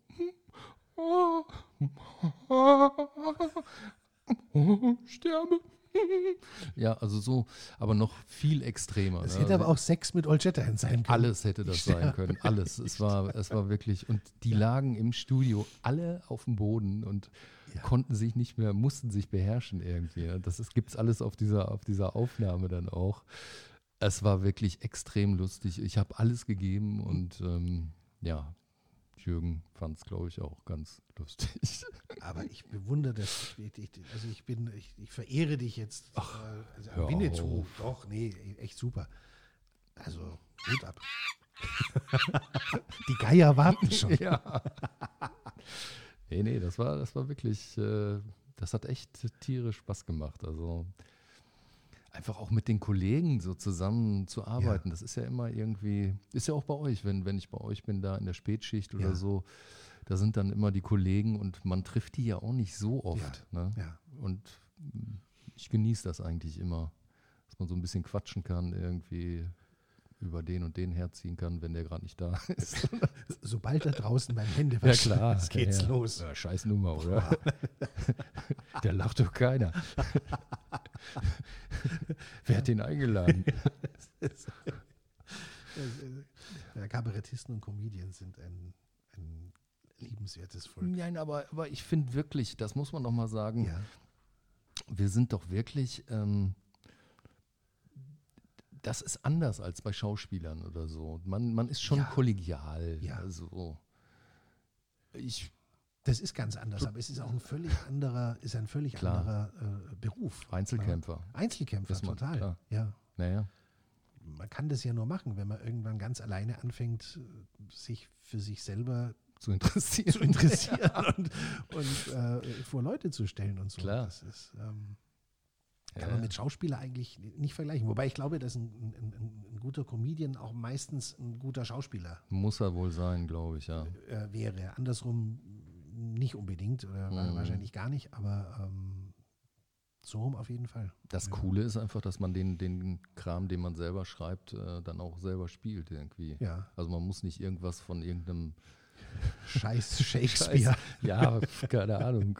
Sterbe. Ja, also so, aber noch viel extremer. Es ne? hätte aber Also auch Sex mit Old Shatterhand sein können. alles hätte das sein können, alles. Es war, es war wirklich, und die lagen im Studio alle auf dem Boden und konnten sich nicht mehr, mussten sich beherrschen irgendwie. Das gibt es alles auf dieser, auf dieser Aufnahme dann auch. Es war wirklich extrem lustig. Ich habe alles gegeben und ähm, ja, Jürgen fand es, glaube ich, auch ganz lustig. Aber ich bewundere das. Also ich bin, ich, ich verehre dich jetzt. äh, also hör Winnetou. auf. Doch, nee, echt super. Also, Hut ab. Die Geier warten schon. ja. nee, nee, das war, das war wirklich, äh, das hat echt tierisch Spaß gemacht. Also einfach auch mit den Kollegen so zusammen zu arbeiten. Das ist ja immer irgendwie, ist ja auch bei euch, wenn, wenn ich bei euch bin, da in der Spätschicht oder Ja. so, da sind dann immer die Kollegen und man trifft die ja auch nicht so oft. Ne? Ja. Und ich genieße das eigentlich immer, dass man so ein bisschen quatschen kann, irgendwie über den und den herziehen kann, wenn der gerade nicht da ist. Sobald da draußen beim Händewaschen ist, geht's ja. los. Ja, scheiß Nummer, oder? Der lacht doch keiner. Wer hat den eingeladen? Ja, Kabarettisten und Comedians sind ein, ein liebenswertes Volk. Nein, aber, aber ich finde wirklich, das muss man doch mal sagen, Ja, wir sind doch wirklich, ähm, das ist anders als bei Schauspielern oder so. Man, man ist schon Ja. kollegial. Ja. Also, ich, das ist ganz anders, aber es ist auch ein völlig anderer, ist ein völlig Klar. anderer äh, Beruf. Einzelkämpfer. Einzelkämpfer, Ist man, total. klar. Ja. Naja, Man kann das ja nur machen, wenn man irgendwann ganz alleine anfängt, sich für sich selber zu interessieren. zu interessieren und, und äh, vor Leute zu stellen und so. Klar. Das ist, ähm, kann Ja. man mit Schauspieler eigentlich nicht vergleichen. Wobei ich glaube, dass ein, ein, ein, guter Comedian auch meistens ein guter Schauspieler Muss er wohl sein, glaube ich, ja. äh, wäre. Andersrum nicht unbedingt oder Mhm. wahrscheinlich gar nicht, aber ähm, so rum auf jeden Fall. Das Coole ist einfach, dass man den, den Kram, den man selber schreibt, äh, dann auch selber spielt irgendwie. Ja, Also man muss nicht irgendwas von irgendeinem scheiß Shakespeare. Ja, keine Ahnung.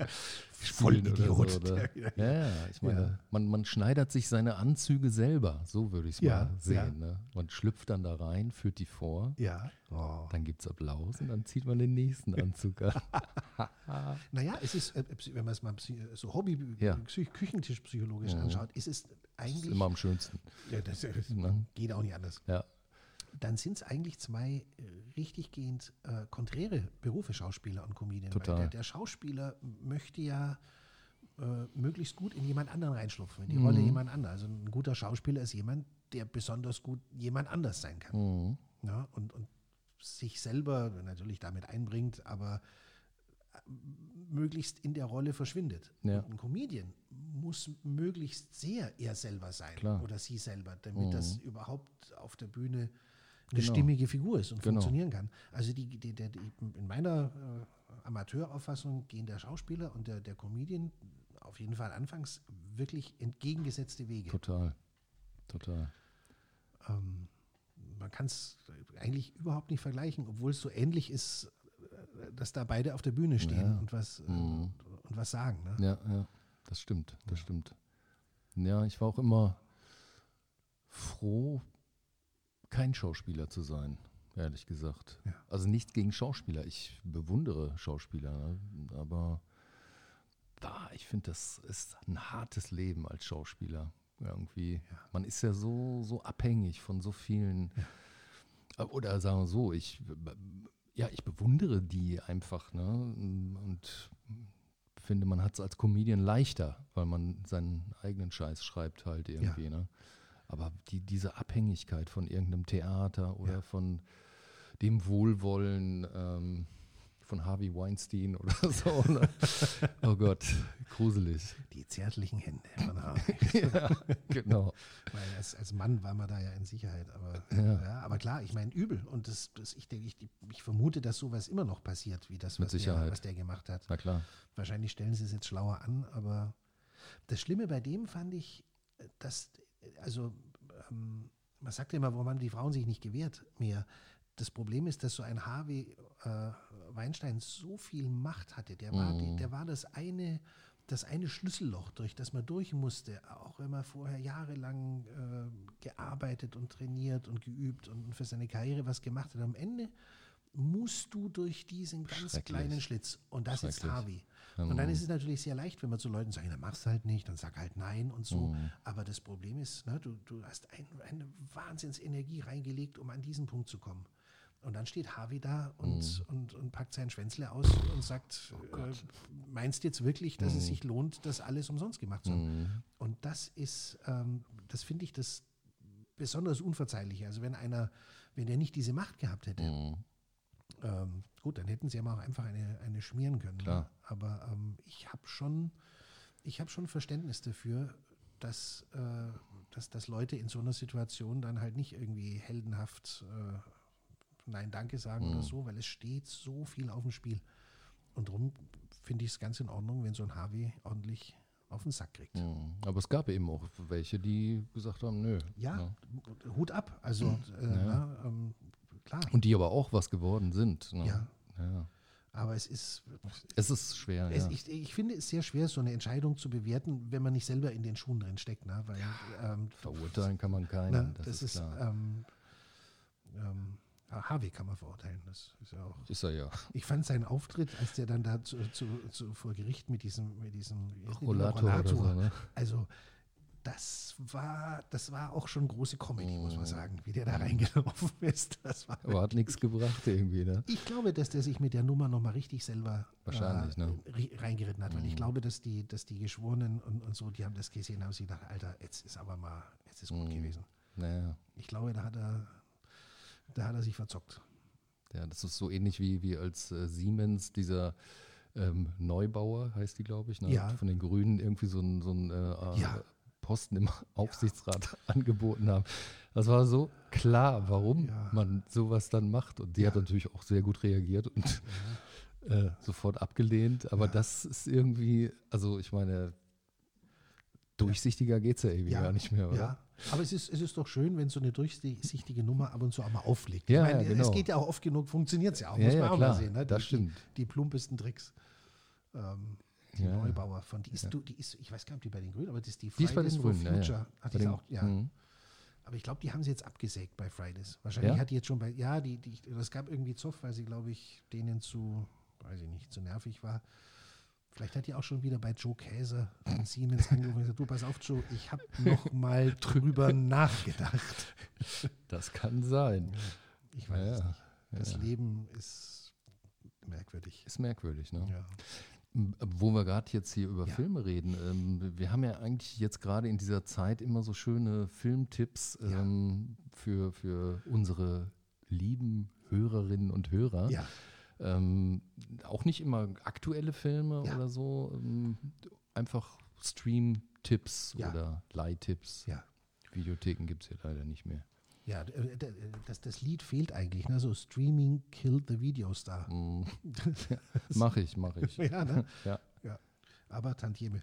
Vollidiot. So, oder? Ja, Ja, ja, ich meine, Ja. Man, man schneidert sich seine Anzüge selber, so würde ich es Ja, mal sehen. Ne? Man schlüpft dann da rein, führt die vor, Ja. Oh. dann gibt es Applaus und dann zieht man den nächsten Anzug an. Naja, es ist, äh, psy- wenn man es mal psy- so Hobby, Ja. psych- küchentischpsychologisch Mhm. anschaut, ist es Das ist eigentlich, immer am schönsten. ja, das, das Ne? geht auch nicht anders. Ja, Dann sind es eigentlich zwei äh, richtiggehend äh, konträre Berufe, Schauspieler und Comedian. Total. der, der Schauspieler möchte ja äh, möglichst gut in jemand anderen reinschlupfen, in die Mhm. Rolle jemand anderes. Also ein guter Schauspieler ist jemand, der besonders gut jemand anders sein kann. Mhm. Ja, und, und sich selber natürlich damit einbringt, aber äh, möglichst in der Rolle verschwindet. Ja. Ein Comedian muss möglichst sehr er selber sein Klar. oder sie selber, damit Mhm. das überhaupt auf der Bühne eine Genau. stimmige Figur ist und Genau. funktionieren kann. Also die, die, der, die, in meiner äh, Amateurauffassung gehen der Schauspieler und der, der Comedian auf jeden Fall anfangs wirklich entgegengesetzte Wege. total. Total. Ähm, man kann es eigentlich überhaupt nicht vergleichen, obwohl es so ähnlich ist, äh, dass da beide auf der Bühne stehen Ja. und, was, äh, Mhm. und, was sagen. Ne? Ja, ja, das stimmt, das stimmt. Ja, ich war auch immer froh, kein Schauspieler zu sein, ehrlich gesagt. Ja. Also nichts gegen Schauspieler. Ich bewundere Schauspieler, ne? aber da, ich finde, das ist ein hartes Leben als Schauspieler. Irgendwie. Man ist ja so, so abhängig von so vielen. Oder sagen wir so, ich, ja, ich bewundere die einfach, ne? Und finde, man hat es als Comedian leichter, weil man seinen eigenen Scheiß schreibt halt irgendwie, ne? Aber die, diese Abhängigkeit von irgendeinem Theater oder Ja. von dem Wohlwollen ähm, von Harvey Weinstein oder so. Ne? oh Gott, gruselig. Die zärtlichen Hände von Harvey. ja, genau. Weil als, als Mann war man da ja in Sicherheit. Aber, Ja. ja. aber klar, ich meine, übel. Und das, das, ich, denke, ich, ich vermute, dass sowas immer noch passiert, wie das, was, der, was der gemacht hat. Na klar. Wahrscheinlich stellen sie es jetzt schlauer an, aber das Schlimme bei dem fand ich, dass, also, ähm, man sagt ja immer, warum haben die Frauen sich nicht gewehrt mehr. Das Problem ist, dass so ein Harvey äh, Weinstein so viel Macht hatte. Der war, die, Mhm. der war das eine das eine Schlüsselloch, durch das man durch musste, auch wenn man vorher jahrelang äh, gearbeitet und trainiert und geübt und für seine Karriere was gemacht hat. Am Ende musst du durch diesen ganz kleinen Schlitz. Und das ist Schrecklich. Harvey. Und dann ist es natürlich sehr leicht, wenn man zu Leuten sagt, dann mach's halt nicht, dann sag halt nein und so. Mhm. Aber das Problem ist, ne, du, du hast ein, eine Wahnsinnsenergie reingelegt, um an diesen Punkt zu kommen. Und dann steht Harvey da und, Mhm. und, und packt sein Schwänzle aus und sagt, Oh äh, meinst du jetzt wirklich, dass Mhm. es sich lohnt, das alles umsonst gemacht zu haben? Und das ist, ähm, das finde ich das besonders Unverzeihliche. Also wenn einer, wenn er nicht diese Macht gehabt hätte, Mhm. Ähm, gut, dann hätten sie aber auch einfach eine, eine schmieren können. Klar. Ne? Aber ähm, ich habe schon, ich habe schon Verständnis dafür, dass, äh, dass, dass Leute in so einer Situation dann halt nicht irgendwie heldenhaft äh, Nein, danke sagen Mhm. oder so, weil es steht so viel auf dem Spiel. Und darum finde ich es ganz in Ordnung, wenn so ein Harvey ordentlich auf den Sack kriegt. Mhm. Aber es gab eben auch welche, die gesagt haben, nö. Ja, Hut ab. Also, äh, Ja. na, ähm, klar. Und die aber auch was geworden sind. Ne? Ja. ja. Aber es ist, Es ist schwer, Es, ja. ich, ich finde es sehr schwer, so eine Entscheidung zu bewerten, wenn man nicht selber in den Schuhen drin steckt. Ne? Weil, ähm, Verurteilen kann man keinen, ne, das, das, ist, ist, klar. ähm, ähm, Harvey kann man verurteilen. Das ist ja auch. ist er ja. Ich fand seinen Auftritt, als der dann da zu, zu, zu, vor Gericht mit diesem, mit diesem Rollator oder so, ne? Also das war, das war auch schon große Comedy, muss Mm. man sagen, wie der da reingelaufen ist. Das war Aber hat nichts gebracht irgendwie, ne? ich glaube, dass der sich mit der Nummer nochmal richtig selber Wahrscheinlich, äh, ne? ri- reingeritten hat. Weil ich Mhm. glaube, dass die, dass die Geschworenen und, und so, die haben das gesehen, haben sich gedacht, Alter, jetzt ist aber mal, jetzt ist gut Mhm. gewesen. Naja. Ich glaube, da hat er, da hat er sich verzockt. Ja, das ist so ähnlich wie, wie als äh, Siemens dieser ähm, Neubauer, heißt die, glaube ich, ne? Ja. von den Grünen irgendwie so einen so ein, äh, äh, Ja. Posten im Aufsichtsrat angeboten haben. Das war so klar, warum Ja. man sowas dann macht. Und die hat Ja. natürlich auch sehr gut reagiert und äh, sofort abgelehnt. Aber Ja. das ist irgendwie, also ich meine, durchsichtiger geht es ja irgendwie Ja, gar nicht mehr, oder? Ja. Aber es ist, es ist doch schön, wenn so eine durchsichtige Nummer ab und zu auch mal auflegt. Ja, ich meine, ja, genau. Es geht ja auch oft genug, funktioniert es ja auch, Ja, muss ja, man auch klar, mal sehen. Ne? das die, stimmt. Die, die plumpesten Tricks. Ähm, die Ja. Neubauer von, die ist, Ja. du, die ist, ich weiß gar nicht, ob die bei den Grünen, aber das ist die Die ist Fridays for Grünen, ja, ja. Future. Hat Bei die den- auch, ja. Mhm. Aber ich glaube, die haben sie jetzt abgesägt bei Fridays. Wahrscheinlich Ja? hat die jetzt schon bei, ja, die, die, das gab irgendwie Zoff, weil sie, glaube ich, denen zu, weiß ich nicht, zu nervig war. Vielleicht hat die auch schon wieder bei Joe Käser von Siemens angerufen und gesagt, du pass auf, Joe, ich habe noch mal drüber nachgedacht. Das kann sein. Ich weiß es Ja, nicht. Das ja. Leben ist merkwürdig. Ist merkwürdig, ne? Ja. Wo wir gerade jetzt hier über Ja. Filme reden, ähm, wir haben ja eigentlich jetzt gerade in dieser Zeit immer so schöne Filmtipps Ja. ähm, für, für unsere lieben Hörerinnen und Hörer. ja, Ähm, auch nicht immer aktuelle Filme Ja. oder so, ähm, einfach Stream-Tipps Ja. oder Leihtipps. ja. Videotheken gibt es ja leider nicht mehr. Ja, äh, d- das, das Lied fehlt eigentlich, ne? So Streaming killed the Video Star. Mm. Mach ich, mach ich. ja, ne? Ja. ja. Aber Tantieme.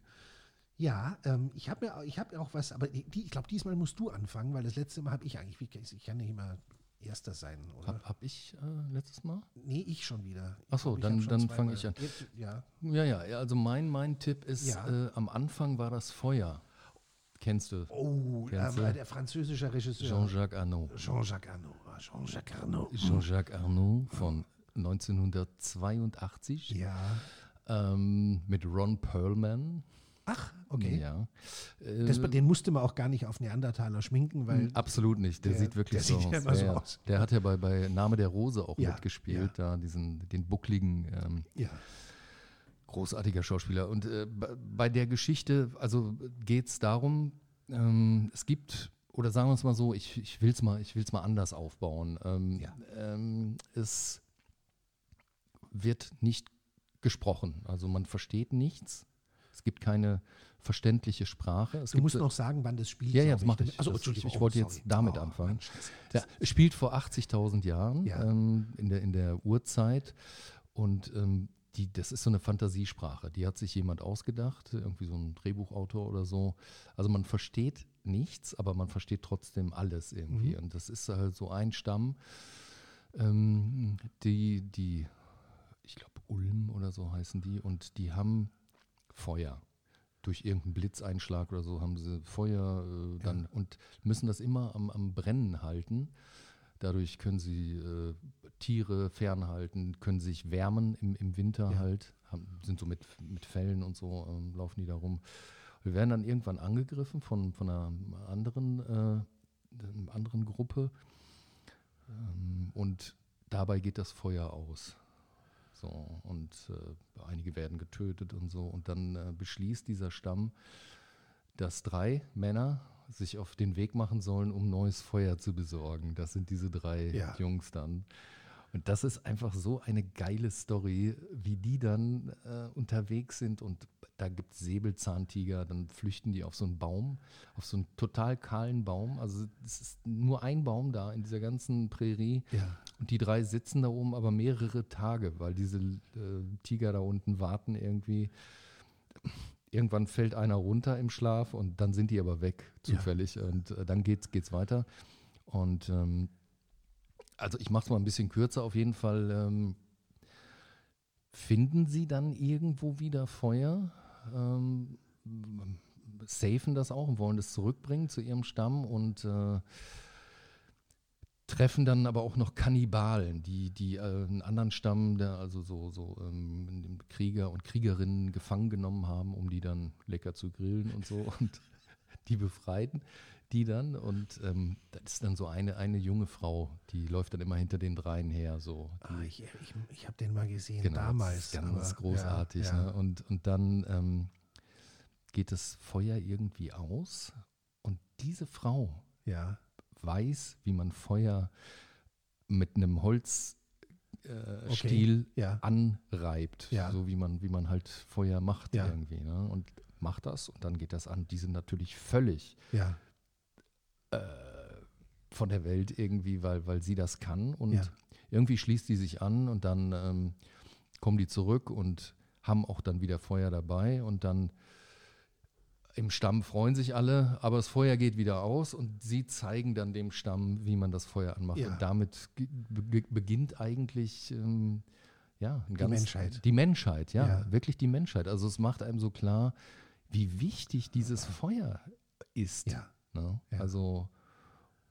Ja, ähm, ich habe mir, ich habe auch was, aber die, ich glaube, diesmal musst du anfangen, weil das letzte Mal habe ich eigentlich, ich kann nicht immer Erster sein, oder? Hab, hab ich äh, letztes Mal? nee, ich schon wieder. Ich Ach so, glaub, ich dann- hab dann zweimal- fang ich an. Jetzt, ja, Ja, ja, ja, also mein, mein Tipp ist, Ja. äh, am Anfang war das Feuer. Kennst du? oh, Kennst ähm, du? der französische Regisseur. Jean-Jacques Arnaud. Jean-Jacques Arnaud. Ah, Jean-Jacques Arnaud. Jean-Jacques Arnaud von 1982 Ja. ähm, mit Ron Perlman. Ach, okay. Ja. Äh, Das, den musste man auch gar nicht auf Neandertaler schminken, weil Absolut nicht, der, der- sieht wirklich der so sieht aus. ja so Ja, ja. aus. Der hat ja bei, bei Name der Rose auch Ja, mitgespielt, da diesen, den buckligen, ähm, ja, großartiger Schauspieler. Und äh, bei- der Geschichte, also geht es darum, ähm, es gibt, oder sagen wir es mal so, ich, ich will es mal, ich will's mal anders aufbauen. Ähm, Ja. ähm, es wird nicht gesprochen, also man versteht nichts. Es gibt keine verständliche Sprache. Es du musst noch sagen, wann das spielt. Ja, ja, das mache ich. Also, Entschuldigung, ich wollte oh, jetzt sorry. damit Oh, anfangen. Scheiße. ja, es spielt vor 80.000 Jahren Ja. ähm, in, der, in der Urzeit und ähm, die, das ist so eine Fantasiesprache. Die hat sich jemand ausgedacht, irgendwie so ein Drehbuchautor oder so. Also man versteht nichts, aber man versteht trotzdem alles irgendwie. Mhm. Und das ist halt so ein Stamm, ähm, die, die, ich glaube Ulm oder so heißen die, und die haben Feuer. durch irgendeinen Blitzeinschlag oder so haben sie Feuer äh, dann und müssen das immer am, am Brennen halten. Dadurch können sie äh, Tiere fernhalten, können sich wärmen im, im Winter Ja. halt, haben, sind so mit, mit Fellen und so, ähm, laufen die da rum. Wir werden dann irgendwann angegriffen von, von einer anderen, äh, einer anderen Gruppe ähm, und dabei geht das Feuer aus. So, und äh, einige werden getötet und so. Und dann äh, beschließt dieser Stamm, dass drei Männer sich auf den Weg machen sollen, um neues Feuer zu besorgen. Das sind diese drei Ja. Jungs dann. Und das ist einfach so eine geile Story, wie die dann äh, unterwegs sind und da gibt es Säbelzahntiger, dann flüchten die auf so einen Baum, auf so einen total kahlen Baum. Also es ist nur ein Baum da in dieser ganzen Prärie. Ja. Und die drei sitzen da oben aber mehrere Tage, weil diese äh, Tiger da unten warten irgendwie. Irgendwann fällt einer runter im Schlaf und dann sind die aber weg, Ja. zufällig. Und äh, dann geht's, geht's weiter. Und ähm, also ich mache es mal ein bisschen kürzer auf jeden Fall. Ähm, finden Sie dann irgendwo wieder Feuer? Ähm, safen das auch und wollen das zurückbringen zu ihrem Stamm und äh, treffen dann aber auch noch Kannibalen, die, die äh, einen anderen Stamm, der also so, so ähm, Krieger und Kriegerinnen gefangen genommen haben, um die dann lecker zu grillen und so. Und die befreiten die dann. Und ähm, das ist dann so eine, eine junge Frau, die läuft dann immer hinter den dreien her. So. Die, Ah, ich ich, ich habe den mal gesehen Genau, damals. ganz aber- großartig. Ja, ja. Ne? Und, und dann ähm, geht das Feuer irgendwie aus und diese Frau ja. weiß, wie man Feuer mit einem Holzstiel äh, Okay, Stiel ja. anreibt, Ja. so wie man, wie man halt Feuer macht Ja. irgendwie. Ne? Und macht das und dann geht das an. Die sind natürlich völlig Ja. von der Welt irgendwie, weil, weil sie das kann. Und Ja. irgendwie schließt die sich an und dann ähm, kommen die zurück und haben auch dann wieder Feuer dabei und dann im Stamm freuen sich alle, aber das Feuer geht wieder aus und sie zeigen dann dem Stamm, wie man das Feuer anmacht. Ja. Und damit be beginnt eigentlich ähm, ja, Die Menschheit. Die Menschheit, ja, Ja. wirklich die Menschheit. Also es macht einem so klar, wie wichtig dieses Feuer ist. Ja. Ne? Ja. Also,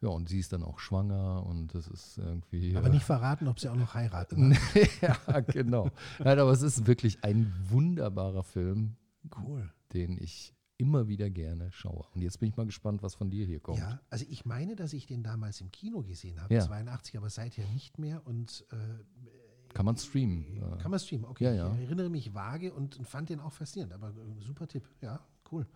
ja, und sie ist dann auch schwanger und das ist irgendwie. Aber äh, nicht verraten, ob sie auch noch heiraten. ne? ja, genau. Nein, aber es ist wirklich ein wunderbarer Film, Cool. den ich immer wieder gerne schaue. Und jetzt bin ich mal gespannt, was von dir hier kommt. Ja, also ich meine, dass ich den damals im Kino gesehen habe, Ja. 82, aber seither nicht mehr und äh, Kann man streamen. äh, kann man streamen. Okay, Ja, ja. ich erinnere mich vage und, und fand den auch faszinierend, aber äh, super Tipp. Ja, cool.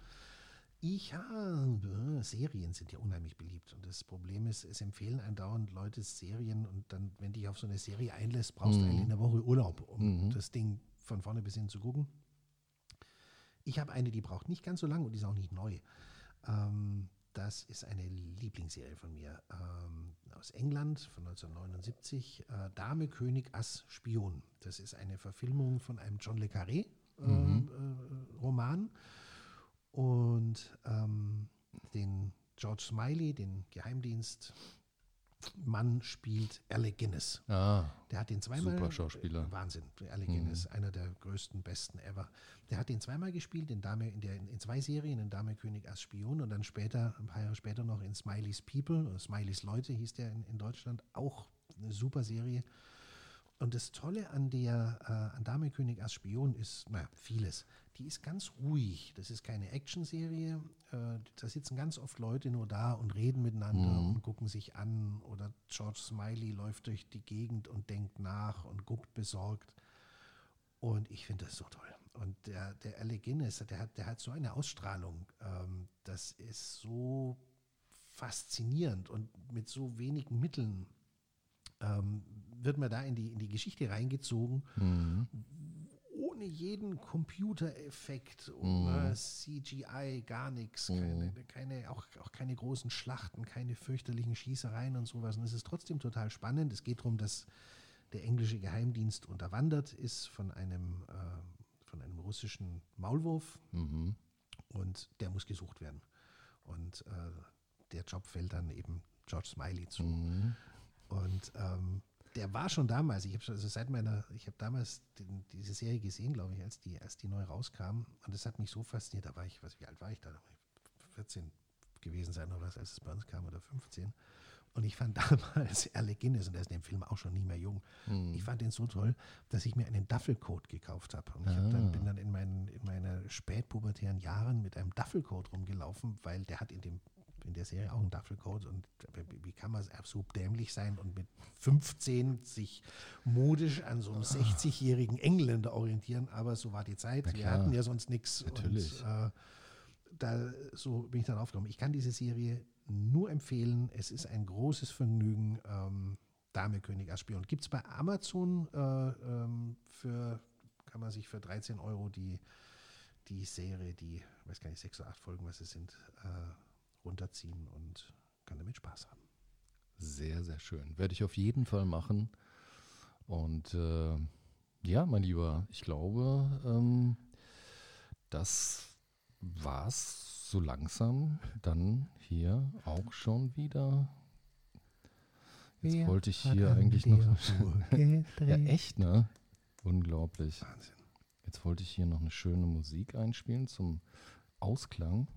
Ich habe, Serien sind ja unheimlich beliebt und das Problem ist, es empfehlen andauernd Leute Serien und dann, wenn dich auf so eine Serie einlässt, brauchst du eigentlich eine Woche Urlaub, um das Ding von vorne bis hin zu gucken. Ich habe eine, die braucht nicht ganz so lange und die ist auch nicht neu. Ähm, das ist eine Lieblingsserie von mir ähm, aus England von 1979. Äh, Dame, König, Ass, Spion. Das ist eine Verfilmung von einem John Le Carré ähm, äh, Roman. Und ähm, den George Smiley, den Geheimdienst, Mann spielt Alec Guinness. Ah, Der hat den zweimal. Super Schauspieler. Wahnsinn. Alec Guinness, einer der größten, besten ever. Der hat den zweimal gespielt, in, Dame, in, der, in zwei Serien, in Dame König als Spion und dann später, ein paar Jahre später noch in Smileys People oder Smileys Leute hieß der in, in Deutschland. Auch eine super Serie. Und das Tolle an der äh, an Dame König als Spion ist, naja, vieles. Die ist ganz ruhig. Das ist keine Actionserie. Äh, da sitzen ganz oft Leute nur da und reden miteinander und gucken sich an. Oder George Smiley läuft durch die Gegend und denkt nach und guckt besorgt. Und ich finde das so toll. Und der, der Alec Guinness, der hat, der hat so eine Ausstrahlung. Ähm, das ist so faszinierend und mit so wenigen Mitteln ähm, wird man da in die, in die Geschichte reingezogen, ohne jeden Computereffekt, ohne CGI, gar nichts, keine, keine, auch, auch keine großen Schlachten, keine fürchterlichen Schießereien und sowas. Und es ist trotzdem total spannend. Es geht darum, dass der englische Geheimdienst unterwandert ist von einem, äh, von einem russischen Maulwurf und der muss gesucht werden. Und äh, der Job fällt dann eben George Smiley zu. Und ähm, der war schon damals, ich habe schon, also seit meiner, ich habe damals den, diese Serie gesehen, glaube ich, als die, als die neu rauskam. Und das hat mich so fasziniert. Da war ich, was, wie alt war ich da? 14 gewesen sein oder was, als es bei uns kam, oder 15. Und ich fand damals Alec Guinness, und der ist in dem Film auch schon nie mehr jung, ich fand den so toll, dass ich mir einen Duffelcoat gekauft habe. Und ich hab dann, bin dann in meinen, in meinen spätpubertären Jahren mit einem Duffelcoat rumgelaufen, weil der hat in dem in der Serie auch einen Duffelcoat und wie- kann man so dämlich sein und mit 15 sich modisch an so einem 60-jährigen Engländer orientieren, aber so war die Zeit. Wir hatten ja sonst nichts. Natürlich. Und, äh, da, so bin ich dann aufgekommen. Ich kann diese Serie nur empfehlen. Es ist ein großes Vergnügen. Ähm, Dame König Aspion. Gibt es bei Amazon äh, ähm, für, kann man sich für 13 Euro die, die Serie, die, ich weiß gar nicht, sechs oder acht Folgen, was es sind, äh, runterziehen und kann damit Spaß haben. Sehr, sehr schön. Werde ich auf jeden Fall machen. Und äh, ja, mein Lieber, ich glaube, ähm, das war's so langsam dann hier auch schon wieder. Jetzt wollte ich hier eigentlich noch. Ja, echt, ne? Unglaublich. Wahnsinn. Jetzt wollte ich hier noch eine schöne Musik einspielen zum Ausklang.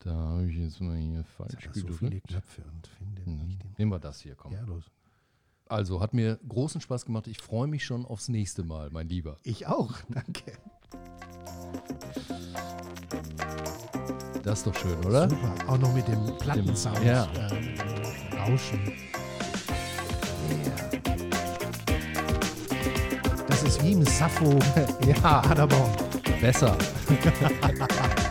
Da habe ich jetzt mal hier falsch er so gedrückt. viele Knöpfe und finde Mhm. nicht den. Nehmen wir das hier, komm. Ja, los. Also, hat mir großen Spaß gemacht. Ich freue mich schon aufs nächste Mal, mein Lieber. Ich auch, danke. Das ist doch schön, oder? Super. Auch noch mit dem Plattensound. Ja. Äh, Rauschen. Yeah. Das ist wie im Sappho Ja, Paderborn. besser.